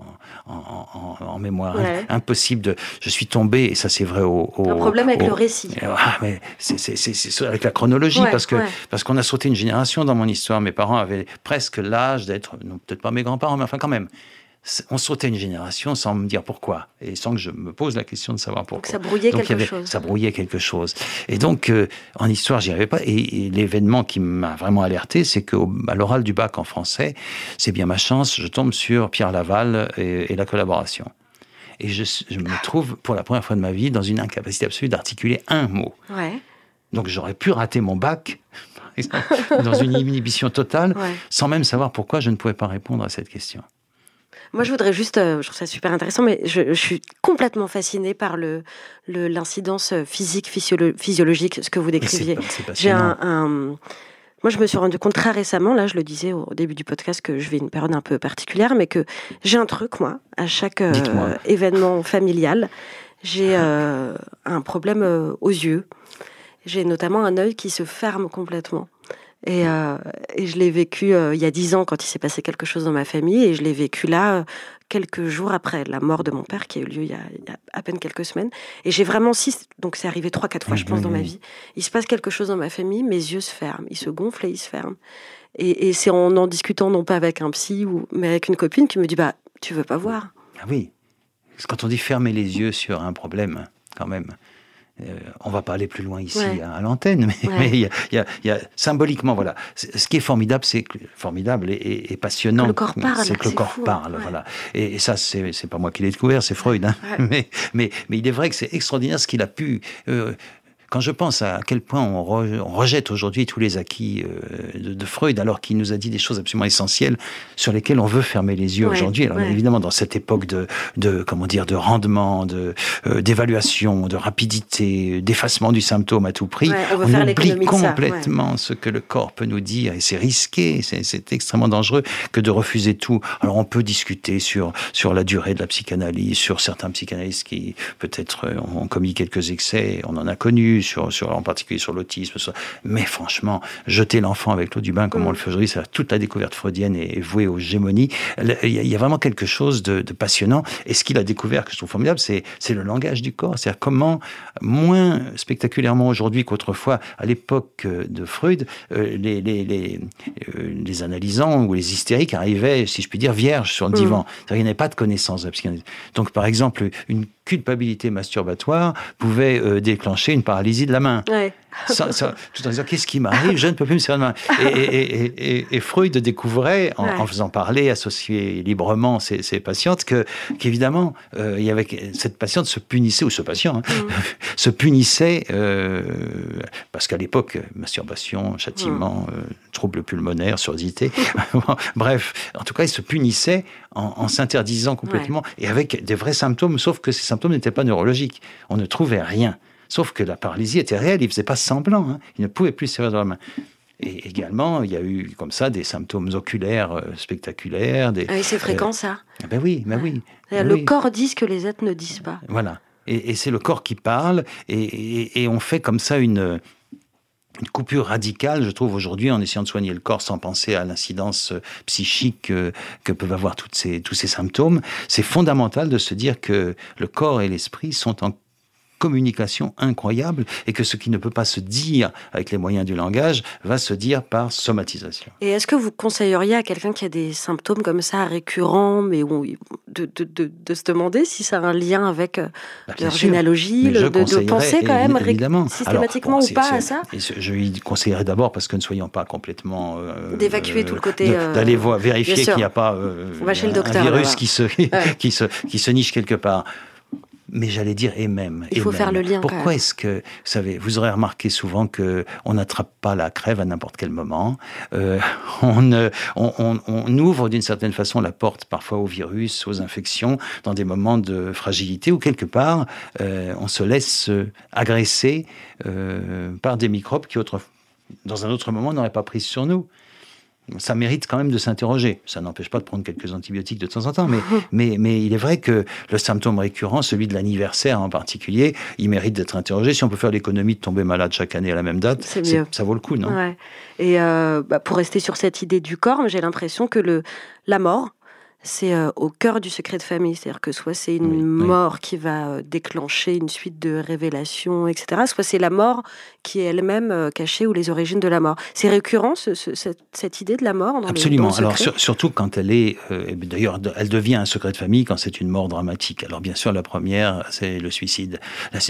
en, en, en- en mémoire. Ouais. Impossible de. Je suis tombé, et ça, c'est vrai au. au- Un problème avec au- le récit. ah, mais c'est- avec la chronologie, Ouais, parce que ouais. parce qu'on a sauté une génération dans mon histoire. Mes parents avaient presque l'âge d'être, non, peut-être pas mes grands-parents, mais enfin quand même. On sautait une génération sans me dire pourquoi, et sans que je me pose la question de savoir Donc pourquoi. ça brouillait Donc, quelque avait- chose. Ça brouillait quelque chose. Et donc, euh, en histoire, j'y arrivais pas. Et, et l'événement qui m'a vraiment alerté, c'est qu'à l'oral du bac en français, c'est bien ma chance, je tombe sur Pierre Laval et, et la collaboration. Et je, je me trouve, pour la première fois de ma vie, dans une incapacité absolue d'articuler un mot. Ouais, Donc j'aurais pu rater mon bac, dans une inhibition totale, ouais. sans même savoir pourquoi je ne pouvais pas répondre à cette question. Moi, je voudrais juste, euh, je trouve ça super intéressant, mais je, je suis complètement fascinée par le l'incidence euh, physique, physiolo- physiologique, ce que vous décriviez. J'ai un, un- Moi, je me suis rendu compte très récemment, là, je le disais au début du podcast, que je vis une période un peu particulière, mais que j'ai un truc, moi, à chaque euh, événement familial, j'ai euh, un problème euh, aux yeux. J'ai notamment un œil qui se ferme complètement. Et, euh, et je l'ai vécu euh, il y a dix ans quand il s'est passé quelque chose dans ma famille, et je l'ai vécu là euh, quelques jours après la mort de mon père qui a eu lieu il y a, il y a à peine quelques semaines. Et j'ai vraiment six, donc c'est arrivé trois, quatre fois, je pense, dans ma oui. vie. Il se passe quelque chose dans ma famille, mes yeux se ferment, ils se gonflent et ils se ferment. Et, et c'est en en discutant, non pas avec un psy, ou, mais avec une copine qui me dit Bah, tu veux pas voir Ah oui. Parce que Quand on dit fermer les yeux sur un problème, quand même, on va pas aller plus loin ici Ouais. à, à l'antenne, mais Ouais. mais y, a, y a- y a- symboliquement, voilà. C'est- Ce qui est formidable, c'est formidable et, et- et passionnant. Que le corps parle, C'est que le c'est corps fou, hein. parle, Ouais. voilà. Et, et ça, c'est c'est pas moi qui l'ai découvert, c'est Freud. hein. Mais, mais, mais il est vrai que c'est extraordinaire ce qu'il a pu. euh, quand je pense à quel point on, re- on rejette aujourd'hui tous les acquis euh, de, de Freud, alors qu'il nous a dit des choses absolument essentielles sur lesquelles on veut fermer les yeux Ouais, aujourd'hui. Alors ouais. évidemment, dans cette époque de, de comment dire, de rendement, de euh, d'évaluation, de rapidité, d'effacement du symptôme à tout prix, Ouais, on on oublie ça, complètement ce que le corps peut nous dire, et c'est risqué, c'est- c'est extrêmement dangereux que de refuser tout. Alors on peut discuter sur sur la durée de la psychanalyse, sur certains psychanalystes qui peut-être euh, ont commis quelques excès, on en a connu, sur, sur en particulier sur l'autisme, sur- mais franchement, jeter l'enfant avec l'eau du bain comme Mm. on le fait aujourd'hui, toute la découverte freudienne est, vouée aux gémonies. Il y, a, il vraiment quelque chose de, de passionnant, et ce qu'il a découvert que je trouve formidable, c'est c'est le langage du corps, c'est-à-dire comment moins spectaculairement aujourd'hui qu'autrefois, à l'époque euh, de Freud, euh, les, les, les, euh, les analysants ou les hystériques arrivaient, si je puis dire, vierges sur le Mm. divan. Qu'il n'y avait pas de connaissance de la psychanalyse. Donc, par exemple, une culpabilité masturbatoire pouvait déclencher une paralysie de la main. Ouais. Ça- ça- tout en disant qu'est-ce qui m'arrive, je ne peux plus me servir de main. Et, et- et- et- Freud découvrait, en, Ouais. en faisant parler, associer librement ses, ses patientes, que qu'évidemment, euh, il y avait cette patiente se punissait ou ce patient hein, Mm. se punissait euh, parce qu'à l'époque, masturbation, châtiment, Mm. euh, troubles pulmonaires, surdité, bref, en tout cas, il se punissait en, en s'interdisant complètement et avec des vrais symptômes, sauf que ces symptômes n'étaient pas neurologiques. On ne trouvait rien. Sauf que la paralysie était réelle, il ne faisait pas semblant, hein. il ne pouvait plus se servir de la main. Et également, il y a eu comme ça des symptômes oculaires euh, spectaculaires. Des... Ah oui, c'est fréquent ça. Ah Ben oui, ben oui. ben le oui. corps dit ce que les êtres ne disent pas. Voilà. Et, et c'est le corps qui parle, et, et- et on fait comme ça une, une coupure radicale, je trouve, aujourd'hui, en essayant de soigner le corps sans penser à l'incidence euh, psychique euh, que peuvent avoir toutes ces, tous ces symptômes. C'est fondamental de se dire que le corps et l'esprit sont en communication incroyable et que ce qui ne peut pas se dire avec les moyens du langage va se dire par somatisation. Et est-ce que vous conseilleriez à quelqu'un qui a des symptômes comme ça récurrents, mais de, de, de, de, se demander si ça a un lien avec euh, bah, leur généalogie, de, penser quand même évidemment. systématiquement ou pas à ça? Je lui conseillerais d'abord, parce que ne soyons pas complètement... Euh, D'évacuer tout le côté... Euh, d'aller voir, vérifier qu'il n'y a pas un, virus qui se, qui, se, qui se niche quelque part mais j'allais dire et même. Il faut faire le lien. Pourquoi est-ce que, vous savez, vous aurez remarqué souvent que on n'attrape pas la crève à n'importe quel moment. Euh, on, on, on, ouvre d'une certaine façon la porte parfois au virus, aux infections, dans des moments de fragilité où quelque part euh, on se laisse agresser euh, par des microbes qui dans un autre moment n'auraient pas prise sur nous ça mérite quand même de s'interroger. Ça n'empêche pas de prendre quelques antibiotiques de temps en temps, mais, mais, mais il est vrai que le symptôme récurrent, celui de l'anniversaire en particulier, il mérite d'être interrogé. Si on peut faire l'économie de tomber malade chaque année à la même date, ça vaut le coup, non? Ouais. Et euh, bah, pour rester sur cette idée du corps, j'ai l'impression que le, la mort, c'est euh, au cœur du secret de famille. C'est-à-dire que soit c'est une mort qui va euh, déclencher une suite de révélations, etc., soit c'est la mort qui est elle-même euh, cachée ou les origines de la mort. C'est récurrent, cette, idée de la mort Absolument. Alors, surtout quand elle est. D'ailleurs, elle devient un secret de famille quand c'est une mort dramatique. Alors, bien sûr, la première, c'est le suicide.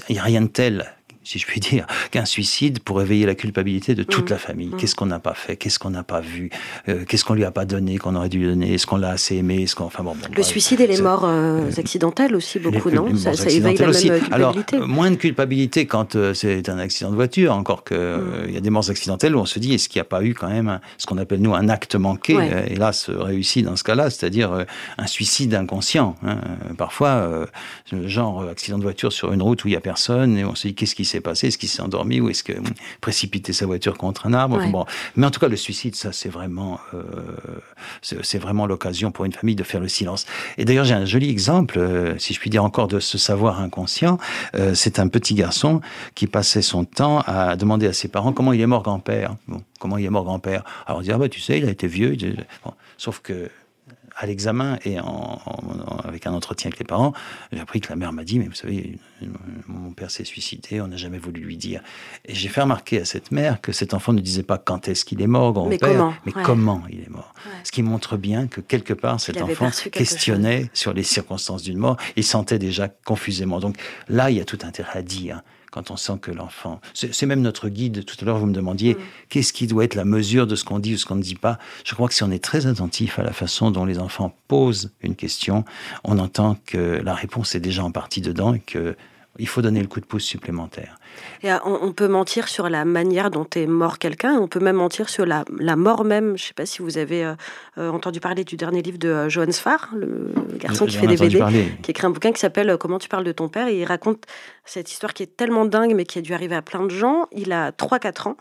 Il n'y a rien de tel si je puis dire, qu'un suicide pour éveiller la culpabilité de toute mm. la famille. Mm. Qu'est-ce qu'on n'a pas fait? Qu'est-ce qu'on n'a pas vu? Euh, Qu'est-ce qu'on lui a pas donné qu'on aurait dû lui donner? Est-ce qu'on l'a assez aimé? Est-ce qu'on, enfin bon, le suicide et les morts euh, accidentelles aussi beaucoup, non? ça, éveille la même culpabilité. Alors moins de culpabilité quand euh, c'est un accident de voiture, encore que mm. il y a des morts accidentelles où on se dit est-ce qu'il n'y a pas eu quand même ce qu'on appelle nous un acte manqué Hélas réussi dans ce cas-là, c'est-à-dire un suicide inconscient. Hein. Parfois, genre accident de voiture sur une route où il y a personne et on se dit qu'est-ce qui s'est passé Est-ce qu'il s'est endormi ou est-ce que précipiter sa voiture contre un arbre bon. Mais en tout cas, le suicide, ça, c'est vraiment, euh, c'est vraiment l'occasion pour une famille de faire le silence. Et d'ailleurs, j'ai un joli exemple, euh, si je puis dire encore, de ce savoir inconscient. Euh, c'est un petit garçon qui passait son temps à demander à ses parents comment il est mort grand-père. Bon, comment il est mort grand-père? Alors on dit ah bah tu sais, il a été vieux. Sauf que à l'examen et en, avec un entretien avec les parents, j'ai appris que la mère m'a dit, mais vous savez, mon père s'est suicidé, on n'a jamais voulu lui dire. Et j'ai fait remarquer à cette mère que cet enfant ne disait pas quand est-ce qu'il est mort, grand-père, mais, comment, il est mort. Ce qui montre bien que quelque part, cet enfant questionnait sur les circonstances d'une mort, il sentait déjà confusément. Donc là, il y a tout intérêt à dire quand on sent que l'enfant. C'est même notre guide. Tout à l'heure, vous me demandiez mm. qu'est-ce qui doit être la mesure de ce qu'on dit ou ce qu'on ne dit pas? Je crois que si on est très attentif à la façon dont les enfants posent une question, on entend que la réponse est déjà en partie dedans et que il faut donner le coup de pouce supplémentaire. Et euh, on, peut mentir sur la manière dont est mort quelqu'un, on peut même mentir sur la, mort même. Je ne sais pas si vous avez euh, euh, entendu parler du dernier livre de Johannes Farr, le garçon qui fait des BD, qui écrit un bouquin qui s'appelle Comment tu parles de ton père, et il raconte cette histoire qui est tellement dingue, mais qui a dû arriver à plein de gens. Il a 3-4 ans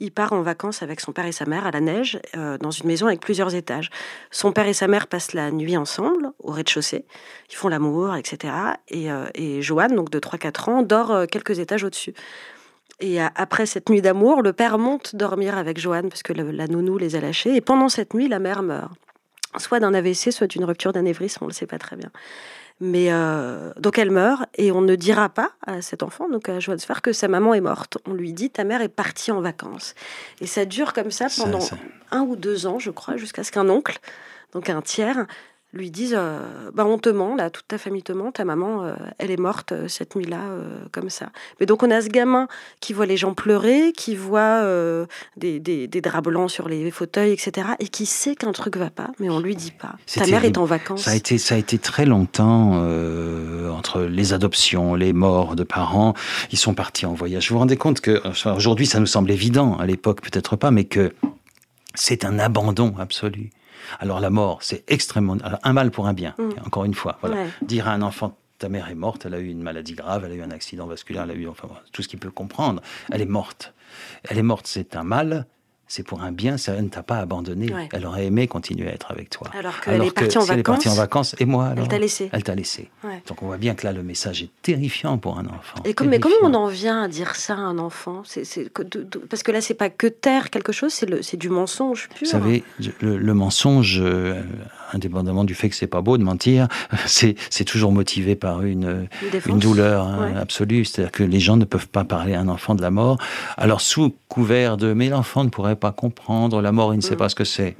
il part en vacances avec son père et sa mère à la neige, euh, dans une maison avec plusieurs étages. Son père et sa mère passent la nuit ensemble, au rez-de-chaussée. Ils font l'amour, etc. Et, euh, et Joanne, donc de 3-4 ans, dort euh, quelques étages au-dessus. Et après cette nuit d'amour, le père monte dormir avec Joanne parce que la nounou les a lâchés. Et pendant cette nuit, la mère meurt. Soit d'un AVC, soit d'une rupture d'anévrisme, on ne le sait pas très bien. Mais euh, donc elle meurt et on ne dira pas à cet enfant, donc à Johannes Farr, que sa maman est morte. On lui dit ta mère est partie en vacances. Et ça dure comme ça pendant un ou deux ans, je crois, jusqu'à ce qu'un oncle, donc un tiers, lui disent euh, bah on te ment là toute ta famille te ment ta maman euh, elle est morte euh, cette nuit-là comme ça. Mais donc on a ce gamin qui voit les gens pleurer qui voit des, des, des, draps blancs sur les fauteuils etc et qui sait qu'un truc va pas mais on lui dit pas. Ta mère est en vacances. Ça a été ça a été très longtemps entre les adoptions les morts de parents. Ils sont partis en voyage. Vous vous rendez compte que aujourd'hui ça nous semble évident à l'époque peut-être pas mais que c'est un abandon absolu alors la mort, c'est extrêmement... un mal pour un bien, mm. encore une fois. Voilà. Dire à un enfant, ta mère est morte, elle a eu une maladie grave, elle a eu un accident vasculaire, elle a eu enfin, tout ce qu'il peut comprendre, elle est morte. Elle est morte, c'est un mal, c'est pour un bien, ça ne t'a pas abandonné. Ouais. Elle aurait aimé continuer à être avec toi. Alors qu'elle est que partie en si elle est partie en vacances, vacances, et moi alors Elle t'a laissé. Elle t'a laissé. Ouais. Donc on voit bien que là, le message est terrifiant pour un enfant. Et comme, mais comment on en vient à dire ça à un enfant? Parce que là, c'est pas que taire quelque chose, c'est du mensonge pur. Vous savez, le, le mensonge, euh, indépendamment du fait que c'est pas beau de mentir, c'est toujours motivé par une, Une douleur hein, Ouais. absolue. C'est-à-dire que les gens ne peuvent pas parler à un enfant de la mort. Alors, sous couvert de mais l'enfant ne pourrait pas comprendre la mort, il ne sait Mm. pas ce que c'est.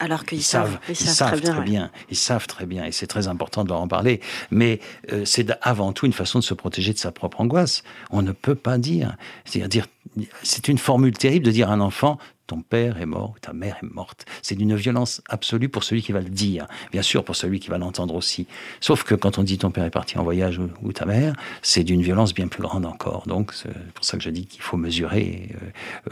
Alors qu'ils Ils savent, savent, ils savent, très bien. ouais. Ils savent très bien, et c'est très important de leur en parler. Mais euh, c'est avant tout une façon de se protéger de sa propre angoisse. On ne peut pas dire, c'est-à-dire dire, c'est une formule terrible de dire à un enfant. Ton père est mort ta mère est morte. C'est d'une violence absolue pour celui qui va le dire. Bien sûr, pour celui qui va l'entendre aussi. Sauf que quand on dit ton père est parti en voyage ou, ta mère, c'est d'une violence bien plus grande encore. Donc, c'est pour ça que je dis qu'il faut mesurer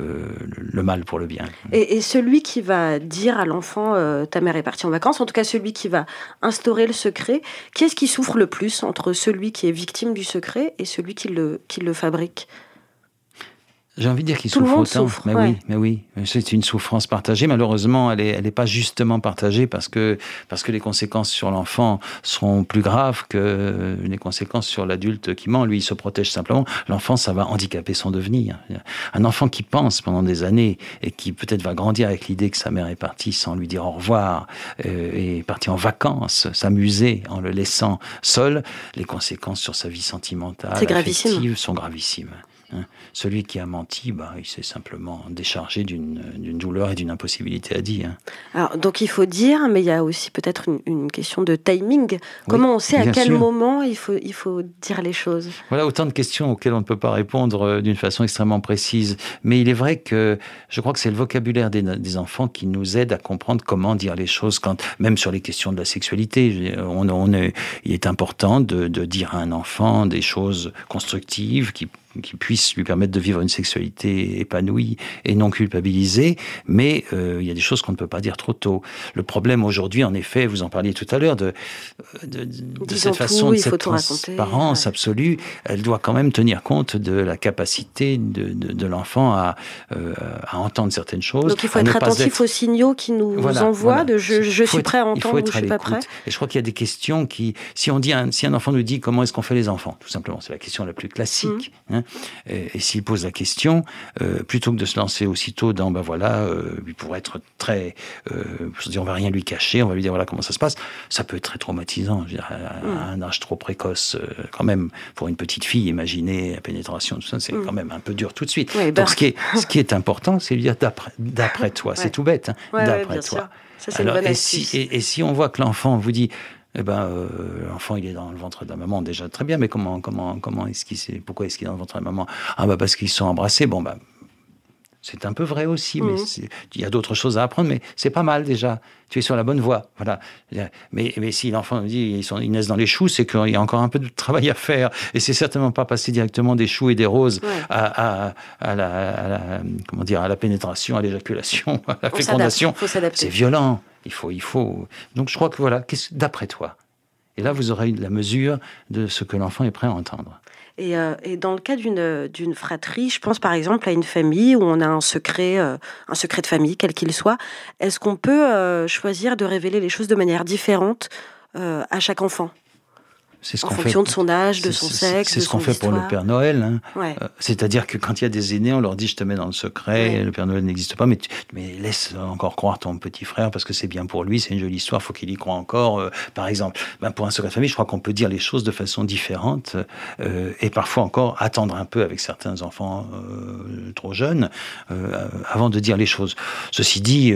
euh, euh, le- mal pour le bien. Et, celui qui va dire à l'enfant euh, ta mère est partie en vacances, en tout cas celui qui va instaurer le secret, qui est-ce qui souffre le plus entre celui qui est victime du secret et celui qui le, qui le fabrique? J'ai envie de dire qu'il Tout le souffre monde autant. souffre, mais ouais. oui, mais oui, c'est une souffrance partagée. Malheureusement, elle est, elle est pas justement partagée parce que parce que les conséquences sur l'enfant seront plus graves que les conséquences sur l'adulte qui ment. Lui, il se protège simplement. L'enfant, ça va handicaper son devenir. Un enfant qui pense pendant des années et qui peut-être va grandir avec l'idée que sa mère est partie sans lui dire au revoir euh, et est parti en vacances, s'amuser en le laissant seul, les conséquences sur sa vie sentimentale, affective sont gravissimes. Hein. Celui qui a menti, bah, il s'est simplement déchargé d'une douleur et d'une impossibilité à dire. Alors, donc il faut dire, mais il y a aussi peut-être une, une question de timing. Comment on sait à quel sûr. moment il faut, il faut dire les choses? Voilà autant de questions auxquelles on ne peut pas répondre euh, d'une façon extrêmement précise. Mais il est vrai que je crois que c'est le vocabulaire des, des enfants qui nous aide à comprendre comment dire les choses, quand, même sur les questions de la sexualité. On, on est, il est important de, de dire à un enfant des choses constructives qui qui puissent lui permettre de vivre une sexualité épanouie et non culpabilisée, mais euh, il y a des choses qu'on ne peut pas dire trop tôt. Le problème aujourd'hui, en effet, vous en parliez tout à l'heure, de, de, de Disons cette façon, de cette tout raconter, transparence ouais. absolue, elle doit quand même tenir compte de la capacité de, de, de l'enfant à, euh, à entendre certaines choses. Donc il faut être attentif être- aux signaux qui nous Voilà, envoient voilà. de je, suis être- prêt à il faut entendre ou être je suis pas prêt. Et je crois qu'il y a des questions qui, si on dit, un- si un enfant nous dit comment est-ce qu'on fait les enfants, tout simplement, c'est la question la plus classique. Mmh. hein. Et et s'il pose la question, euh, plutôt que de se lancer aussitôt dans, ben voilà, euh, il pourrait être très, euh, dire, on va rien lui cacher, on va lui dire voilà comment ça se passe. Ça peut être très traumatisant, je veux dire, à, à un âge trop précoce, euh, quand même, pour une petite fille, imaginer la pénétration, tout ça, c'est Mmh. quand même un peu dur tout de suite. Ouais, Donc bah. ce qui est, ce qui est important, c'est lui dire d'après, toi. Ouais. C'est tout bête, hein, Ouais, ouais, d'après bien toi. Ça, Alors, bonne et, si, et, et si on voit que l'enfant vous dit, eh ben, euh, l'enfant il est dans le ventre de la maman déjà très bien, mais comment, comment, comment est-ce qu'il s'est, pourquoi est-ce qu'il est dans le ventre de la maman? Ah bah parce qu'ils se sont embrassés. Bon bah, c'est un peu vrai aussi, mais il y a d'autres choses à apprendre, mais c'est pas mal déjà. Tu es sur la bonne voie, voilà. Mais, mais si l'enfant dit ils, sont, ils naissent dans les choux, c'est qu'il y a encore un peu de travail à faire, et c'est certainement pas passer directement des choux et des roses Ouais. à, à- à la, à la- comment dire, à la pénétration, à l'éjaculation, à la On fécondation. C'est violent. Il faut, il faut. Donc je crois que voilà, d'après toi? Et là, vous aurez la mesure de ce que l'enfant est prêt à entendre. Et, euh, dans le cas d'une fratrie, je pense par exemple à une famille où on a un secret, euh, un secret de famille, quel qu'il soit. Est-ce qu'on peut euh, choisir de révéler les choses de manière différente à chaque enfant, C'est ce en qu'on fait. fonction de son âge, de son sexe, C'est ce qu'on fait pour le Père Noël. hein. Ouais. Euh, C'est-à-dire que quand il y a des aînés, on leur dit je te mets dans le secret, Ouais. le Père Noël n'existe pas, mais, tu- mais laisse encore croire ton petit frère parce que c'est bien pour lui, c'est une jolie histoire, faut qu'il y croit encore. euh, par exemple, ben, pour un secret de famille, je crois qu'on peut dire les choses de façon différente euh, et parfois encore attendre un peu avec certains enfants trop jeunes avant de dire les choses. Ceci dit,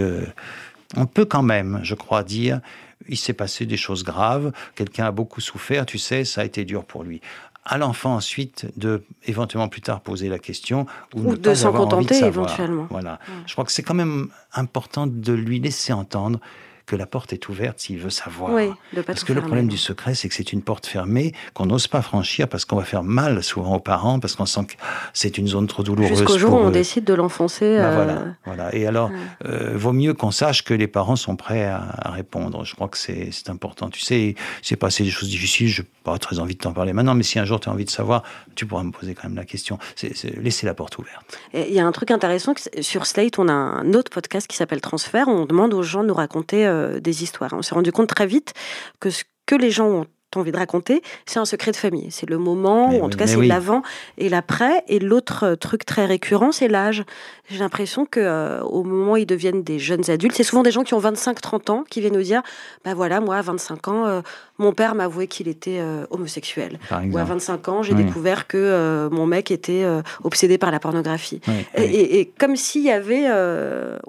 on peut quand même, je crois, dire il s'est passé des choses graves, quelqu'un a beaucoup souffert, tu sais, ça a été dur pour lui. À l'enfant ensuite de éventuellement plus tard poser la question ou, Ou ne de s'en de contenter, savoir. éventuellement. Voilà. Je crois que c'est quand même important de lui laisser entendre que la porte est ouverte s'il veut savoir. Oui, Parce que le problème du secret, c'est que c'est une porte fermée qu'on n'ose pas franchir parce qu'on va faire mal souvent aux parents, parce qu'on sent que c'est une zone trop douloureuse. Jusqu'au jour où on eux. décide de l'enfoncer. Ben euh, voilà, voilà. Et alors, euh, vaut mieux qu'on sache que les parents sont prêts à, à répondre. Je crois que c'est important. Tu sais, c'est passé des choses difficiles. Je n'ai pas très envie de t'en parler maintenant, mais si un jour tu as envie de savoir, tu pourras me poser quand même la question. C'est laisser la porte ouverte. Il y a un truc intéressant sur Slate, on a un autre podcast qui s'appelle Transfert. où On demande aux gens de nous raconter euh, des histoires. On s'est rendu compte très vite que ce que les gens ont envie de raconter, c'est un secret de famille. C'est le moment, Mais ou en oui, tout cas c'est oui. l'avant et l'après. Et l'autre euh, truc très récurrent, c'est l'âge. J'ai l'impression que euh, au moment où ils deviennent des jeunes adultes, c'est souvent des gens qui ont 25-30 ans qui viennent nous dire, bah voilà, moi à 25 ans, euh, mon père m'a avoué qu'il était euh, homosexuel. Ou à exemple. 25 ans, j'ai Oui. découvert que mon mec était obsédé par la pornographie. Et, et- et comme s'il y avait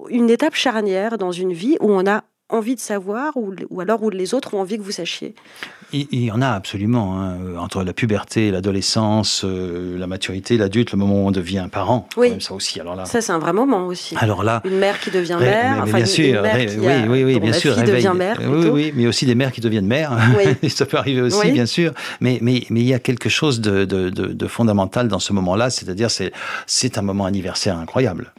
une étape charnière dans une vie où on a envie de savoir, ou, ou alors où les autres ont envie que vous sachiez. Il, il y en a absolument. hein, euh, entre la puberté, l'adolescence, euh, la maturité, l'adulte, le moment où on devient parent. Oui. Même, ça aussi. Alors là, Ça, c'est un vrai moment aussi. alors là, Une mère qui devient mère, mais- enfin bien une- sûr, une mère ré- qui oui, a- oui, oui, bien sûr, devient mère. oui, plutôt. oui, mais aussi des mères qui deviennent mères. Oui. ça peut arriver aussi, Oui. bien sûr. Mais, mais, mais il y a quelque chose de, de, de, de fondamental dans ce moment-là, c'est-à-dire c'est c'est un moment anniversaire incroyable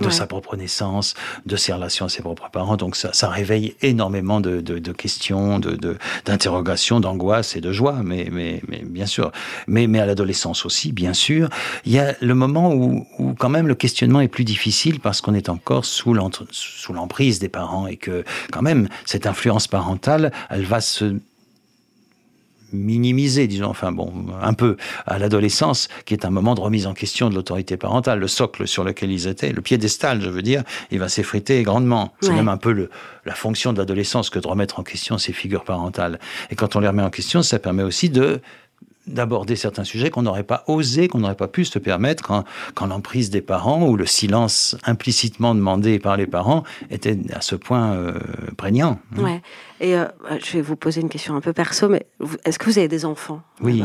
de Ouais. sa propre naissance, de ses relations à ses propres parents. Donc ça, ça réveille énormément de, de, de questions, de, de- d'interrogations, d'angoisse et de joie, mais, mais, mais bien sûr. Mais, mais à l'adolescence aussi, bien sûr. Il y a le moment où, où quand même le questionnement est plus difficile parce qu'on est encore sous l'emprise des parents et que quand même cette influence parentale, elle va se minimiser, disons, enfin bon, un peu à l'adolescence, qui est un moment de remise en question de l'autorité parentale, le socle sur lequel ils étaient, le piédestal, je veux dire, il va s'effriter grandement. C'est Ouais. même un peu le, la fonction de l'adolescence que de remettre en question ces figures parentales. Et quand on les remet en question, ça permet aussi de d'aborder certains sujets qu'on n'aurait pas osé, qu'on n'aurait pas pu se permettre quand, quand l'emprise des parents ou le silence implicitement demandé par les parents était à ce point euh, prégnant. Ouais. Et euh, je vais vous poser une question un peu perso, mais est-ce que vous avez des enfants Oui.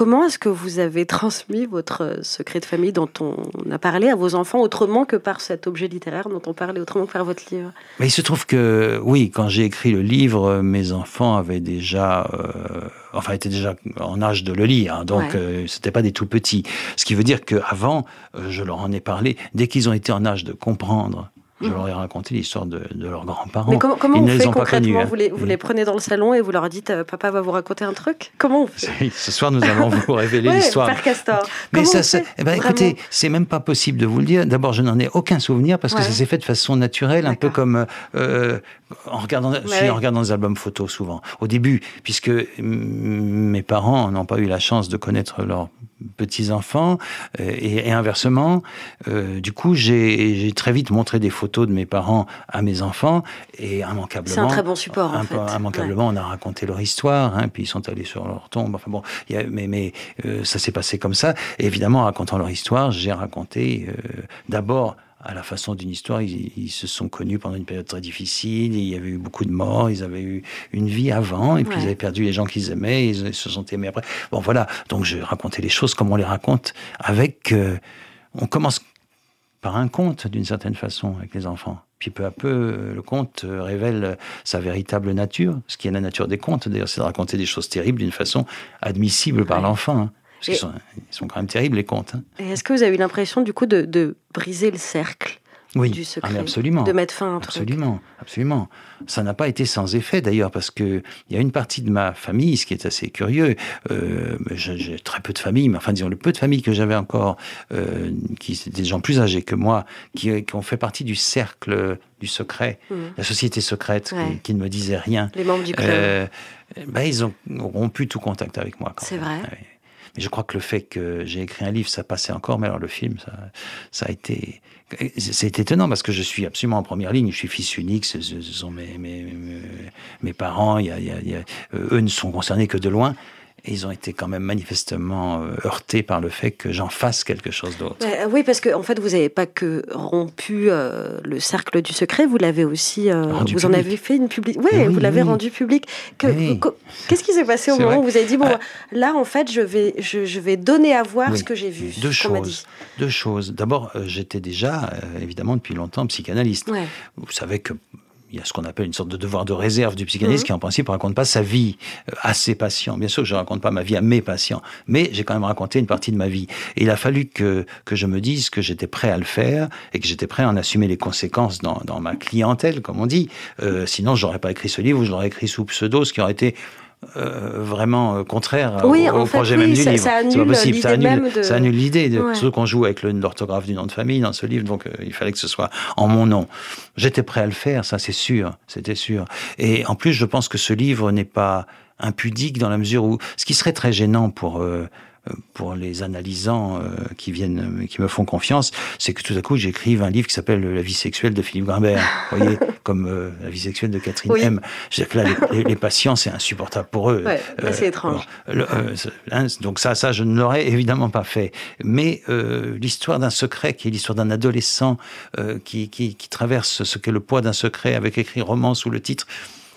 Comment est-ce que vous avez transmis votre euh, secret de famille dont on a parlé à vos enfants autrement que par cet objet littéraire dont on parlait, autrement que par votre livre? Mais il se trouve que, oui, quand j'ai écrit le livre, mes enfants avaient déjà, euh, enfin, étaient déjà en âge de le lire, hein, donc Ouais. euh, c'était pas des tout petits. Ce qui veut dire qu'avant, euh, je leur en ai parlé, dès qu'ils ont été en âge de comprendre, je Mhm. leur ai raconté l'histoire de, de leurs grands-parents. Mais comment, comment Ils on ne les fait pas concrètement connus, hein. vous, les, vous les prenez dans le salon et vous leur dites euh, Papa va vous raconter un truc? Comment on fait? Ce soir, nous allons vous révéler Ouais, l'histoire. Père Castor. Mais Comment ça, eh ben, écoutez, c'est même pas possible de vous le dire. D'abord, je n'en ai aucun souvenir parce que ça s'est fait de façon naturelle, un peu comme euh, en regardant, je suis ouais. en regardant des albums photos souvent. Au début, puisque mes parents n'ont pas eu la chance de connaître leurs petits enfants euh, et, et inversement, euh, du coup, j'ai très vite montré des photos de mes parents à mes enfants et immanquablement. C'est un très bon support, en fait. Immanquablement, on a raconté leur histoire, hein, puis ils sont allés sur leur tombe. Enfin bon, il y a- mais, mais euh, ça s'est passé comme ça. Et évidemment, en racontant leur histoire, j'ai raconté euh, d'abord à la façon d'une histoire, ils, ils se sont connus pendant une période très difficile, il y avait eu beaucoup de morts, ils avaient eu une vie avant, et puis Ouais. ils avaient perdu les gens qu'ils aimaient, ils, ils se sont aimés après. Bon voilà, donc j'ai raconté les choses comme on les raconte, avec... euh, on commence par un conte, d'une certaine façon, avec les enfants. Puis peu à peu, euh, le conte euh, révèle sa véritable nature. Ce qui est la nature des contes, d'ailleurs, c'est de raconter des choses terribles d'une façon admissible par l'enfant. Qu'ils sont, ils sont quand même terribles, les contes. hein. Est-ce que vous avez eu l'impression, du coup, de, de briser le cercle Oui, du secret Ah, absolument. De mettre fin à un truc Absolument, absolument. Ça n'a pas été sans effet d'ailleurs parce que il y a une partie de ma famille, ce qui est assez curieux. euh, j'ai très peu de famille, mais enfin disons le peu de famille que j'avais encore, euh, qui étaient des gens plus âgés que moi, qui, qui ont fait partie du cercle du secret, Mhm. la société secrète, Ouais. qui, qui ne me disait rien. Les membres du club. Euh, ben, ils ont rompu tout contact avec moi. C'est vrai Ouais. Mais je crois que le fait que j'ai écrit un livre, ça passait encore, mais alors le film, ça, ça a été. C'est étonnant parce que je suis absolument en première ligne. Je suis fils unique, ce, sont mes, mes, mes, parents. Y a, y a- y a- eux ne sont concernés que de loin. Et ils ont été quand même manifestement euh, heurtés par le fait que j'en fasse quelque chose d'autre. Euh, oui, parce que en fait, vous n'avez pas que rompu euh, le cercle du secret, vous l'avez aussi, euh, vous en avez fait une public. Ouais, oui, vous l'avez oui. rendu public. Qu'est-ce qui s'est passé au moment vrai. où vous avez dit bon, Ah. là, en fait, je vais, je, je vais donner à voir ce que j'ai vu, Deux dit. choses. Deux choses. D'abord, euh, j'étais déjà, euh, évidemment, depuis longtemps, psychanalyste. Ouais. Vous savez que il y a ce qu'on appelle une sorte de devoir de réserve du psychanalyste mhm. qui en principe ne raconte pas sa vie euh, à ses patients. Bien sûr, je ne raconte pas ma vie à mes patients, mais j'ai quand même raconté une partie de ma vie. Et il a fallu que, que je me dise que j'étais prêt à le faire et que j'étais prêt à en assumer les conséquences dans, dans ma clientèle, comme on dit. Euh, sinon, je n'aurais pas écrit ce livre ou je l'aurais écrit sous pseudo, ce qui aurait été euh, vraiment euh, contraire au, projet même du livre. C'est pas possible, ça annule, ça annule l'idée. de Surtout qu'on joue avec l'orthographe du nom de famille dans ce livre, donc euh, il fallait que ce soit en mon nom. J'étais prêt à le faire, ça c'est sûr, c'était sûr. Et en plus, je pense que ce livre n'est pas impudique dans la mesure où ce qui serait très gênant pour pour les analysants euh, qui viennent, qui me font confiance, c'est que tout à coup j'écrive un livre qui s'appelle La vie sexuelle de Philippe Grimbert, vous voyez, comme euh, La vie sexuelle de Catherine M. Je que là, les, patients, c'est insupportable pour eux. Ouais, c'est euh, étrange. Hein, donc ça, ça, je ne l'aurais évidemment pas fait. Mais l'histoire d'un secret, qui est l'histoire d'un adolescent qui, qui, qui traverse ce qu'est le poids d'un secret, avec écrit roman sous le titre,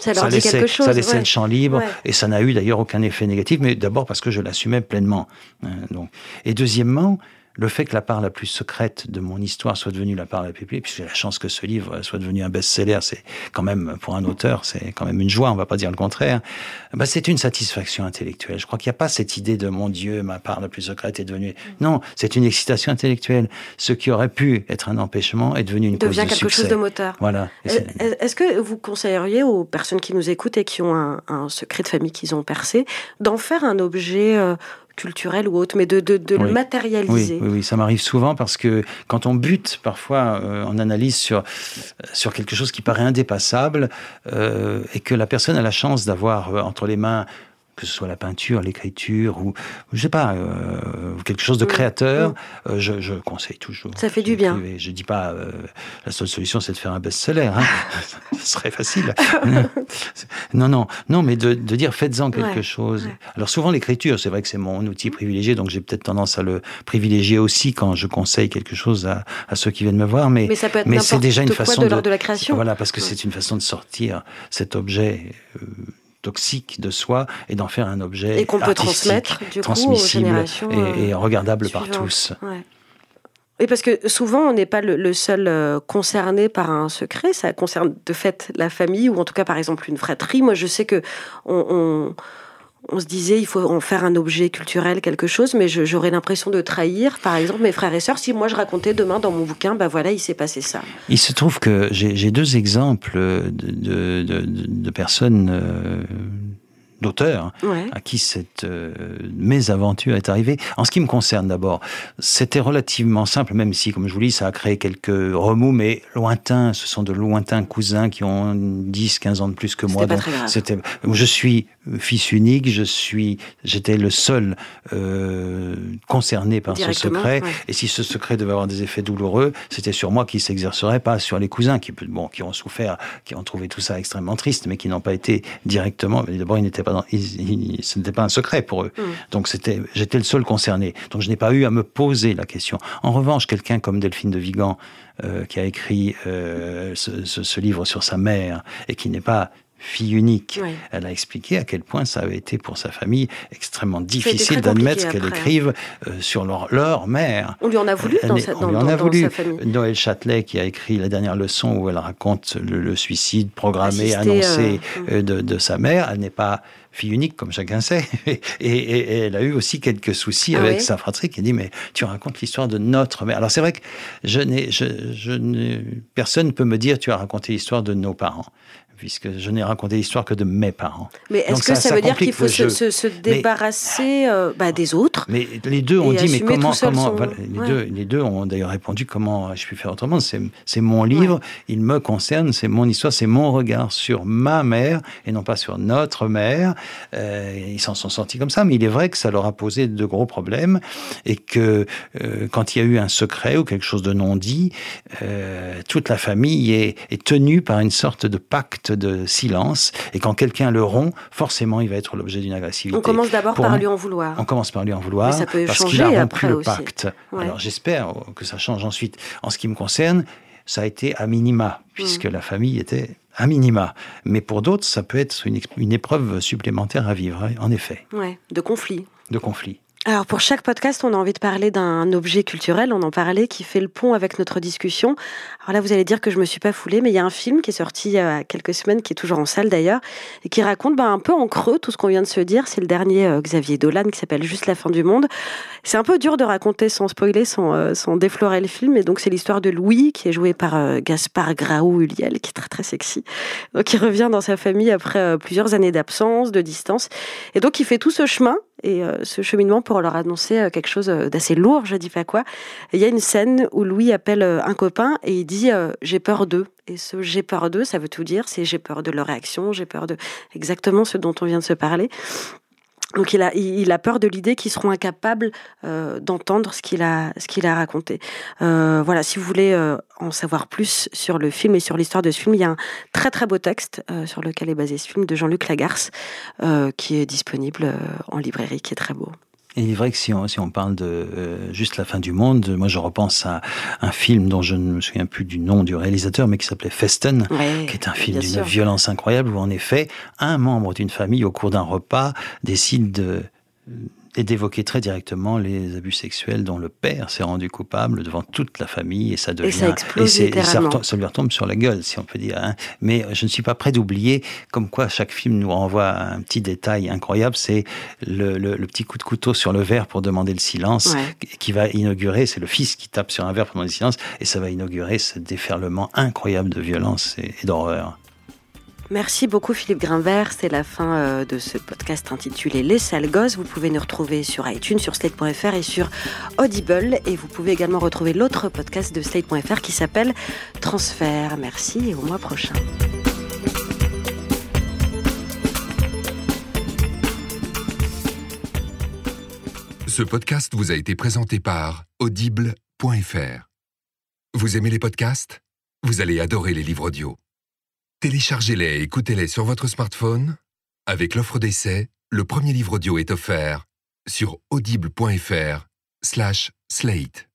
ça leur dit quelque chose. Ça laissait le champ libre et ça n'a eu d'ailleurs aucun effet négatif, mais d'abord parce que je l'assumais pleinement. Hein, donc. Et deuxièmement, le fait que la part la plus secrète de mon histoire soit devenue la part la plus publiée, puisque j'ai la chance que ce livre soit devenu un best-seller, c'est quand même, pour un auteur, c'est quand même une joie, on va pas dire le contraire, bah, c'est une satisfaction intellectuelle. Je crois qu'il n'y a pas cette idée de mon Dieu, ma part la plus secrète est devenue. Non, c'est une excitation intellectuelle. Ce qui aurait pu être un empêchement est devenu une devient cause de quelque chose de moteur. Voilà. Est-ce que vous conseilleriez aux personnes qui nous écoutent et qui ont un, secret de famille qu'ils ont percé d'en faire un objet euh, culturel ou autre, mais de, de, le matérialiser. Oui, oui, ça m'arrive souvent parce que quand on bute parfois euh, en analyse sur, sur quelque chose qui paraît indépassable euh, et que la personne a la chance d'avoir euh, entre les mains que ce soit la peinture, l'écriture ou je sais pas euh, quelque chose de créateur, euh, je, je, conseille toujours. Ça fait du bien. Je dis pas euh, la seule solution c'est de faire un best-seller, hein. ce serait facile. non non non, mais de, de dire faites-en quelque chose. Alors souvent l'écriture, c'est vrai que c'est mon outil privilégié, donc j'ai peut-être tendance à le privilégier aussi quand je conseille quelque chose à, à ceux qui viennent me voir, mais mais, ça peut être mais c'est déjà une façon de, de, la création. Voilà parce que c'est une façon de sortir cet objet toxique de soi et d'en faire un objet et qu'on peut transmettre du transmissible et, euh, regardable par tous. Et parce que souvent, on n'est pas le, seul euh, concerné par un secret. Ça concerne de fait la famille ou en tout cas, par exemple, une fratrie. Moi, je sais que on on se disait il faut en faire un objet culturel, quelque chose, mais j'aurais l'impression de trahir, par exemple, mes frères et sœurs si moi je racontais demain dans mon bouquin, bah voilà, il s'est passé ça. Il se trouve que j'ai deux exemples de, de, personnes euh, d'auteur à qui cette euh, mésaventure est arrivée. En ce qui me concerne d'abord, c'était relativement simple, même si, comme je vous dis, ça a créé quelques remous, mais lointains. Ce sont de lointains cousins qui ont 10, 15 ans de plus que moi. C'était je suis fils unique, je suis, j'étais le seul euh, concerné par ce secret. Et si ce secret devait avoir des effets douloureux, c'était sur moi qui s'exercerait, pas sur les cousins qui, bon, qui ont souffert, qui ont trouvé tout ça extrêmement triste, mais qui n'ont pas été directement. D'abord, ils n'étaient pas ce n'était pas un secret pour eux. Mm. Donc c'était, j'étais le seul concerné. Donc je n'ai pas eu à me poser la question. En revanche, quelqu'un comme Delphine de Vigan, euh, qui a écrit euh, ce, livre sur sa mère et qui n'est pas fille unique. Elle a expliqué à quel point ça avait été pour sa famille extrêmement difficile d'admettre qu'elle écrive euh, sur leur, leur, mère. On lui en a voulu dans, sa, on lui en a voulu. Noël Châtelet qui a écrit la dernière leçon où elle raconte le, suicide programmé, annoncé mm. de, de, sa mère. Elle n'est pas fille unique, comme chacun sait. Et, elle a eu aussi quelques soucis ah avec sa fratrie qui a dit, mais tu racontes l'histoire de notre mère. Alors c'est vrai que je n'ai, je, je personne ne peut me dire, tu as raconté l'histoire de nos parents puisque je n'ai raconté l'histoire que de mes parents. Mais est-ce que ça, veut dire qu'il faut se, débarrasser euh, bah, des autres Mais les deux ont dit, mais comment, comment les, deux, les deux ont d'ailleurs répondu, comment je puis faire autrement? C'est mon livre, il me concerne, c'est mon histoire, c'est mon regard sur ma mère et non pas sur notre mère. Euh, ils s'en sont sortis comme ça, mais il est vrai que ça leur a posé de gros problèmes et que euh, quand il y a eu un secret ou quelque chose de non dit, toute la famille est, est tenue par une sorte de pacte de silence, et quand quelqu'un le rompt, forcément, il va être l'objet d'une agressivité. On commence d'abord par lui en vouloir. On commence par lui en vouloir, parce qu'il a rompu le pacte. Alors j'espère que ça change ensuite. En ce qui me concerne, ça a été à minima, puisque mm. la famille était à minima. Mais pour d'autres, ça peut être une, une épreuve supplémentaire à vivre, en effet. Ouais, de conflit. De conflit. Alors pour chaque podcast, on a envie de parler d'un objet culturel, on en parlait, qui fait le pont avec notre discussion. Alors là, vous allez dire que je me suis pas foulée, mais il y a un film qui est sorti il y a quelques semaines, qui est toujours en salle d'ailleurs, et qui raconte ben, un peu en creux tout ce qu'on vient de se dire. C'est le dernier euh, Xavier Dolan qui s'appelle Juste la fin du monde. C'est un peu dur de raconter sans spoiler, sans, euh, déflorer le film, et donc c'est l'histoire de Louis, qui est joué par euh, Gaspard Graou-Uliel, qui est très très sexy. Donc il revient dans sa famille après plusieurs années d'absence, de distance, et donc il fait tout ce chemin et ce cheminement pour leur annoncer quelque chose d'assez lourd, je dis pas quoi. Il y a une scène où Louis appelle un copain et il dit j'ai peur d'eux. Et ce j'ai peur d'eux, ça veut tout dire, c'est j'ai peur de leur réaction, j'ai peur de exactement ce dont on vient de se parler. Donc il a, peur de l'idée qu'ils seront incapables d'entendre ce qu'il a, ce qu'il a raconté. Euh, voilà, si vous voulez en savoir plus sur le film et sur l'histoire de ce film, il y a un très très beau texte sur lequel est basé ce film de Jean-Luc Lagarce, qui est disponible en librairie, qui est très beau. Et il est vrai que si on, si on parle de euh, juste la fin du monde, moi je repense à un film dont je ne me souviens plus du nom du réalisateur, mais qui s'appelait Festen, qui est un film d'une violence incroyable où en effet un membre d'une famille au cours d'un repas décide de et d'évoquer très directement les abus sexuels dont le père s'est rendu coupable devant toute la famille et ça devient et ça, explose et, ça, ça, lui retombe sur la gueule si on peut dire hein. mais je ne suis pas prêt d'oublier comme quoi chaque film nous renvoie un petit détail incroyable c'est le, le, petit coup de couteau sur le verre pour demander le silence qui va inaugurer c'est le fils qui tape sur un verre pour demander le silence et ça va inaugurer ce déferlement incroyable de violence et d'horreur Merci beaucoup Philippe Grimbert. C'est la fin euh, de ce podcast intitulé Les sales gosses. Vous pouvez nous retrouver sur iTunes, sur slate.fr et sur Audible. Et vous pouvez également retrouver l'autre podcast de slate.fr qui s'appelle Transfert. Merci et au mois prochain. Ce podcast vous a été présenté par Audible.fr. Vous aimez les podcasts? Vous allez adorer les livres audio. Téléchargez-les et écoutez-les sur votre smartphone. Avec l'offre d'essai, le premier livre audio est offert sur audible.fr slash slate.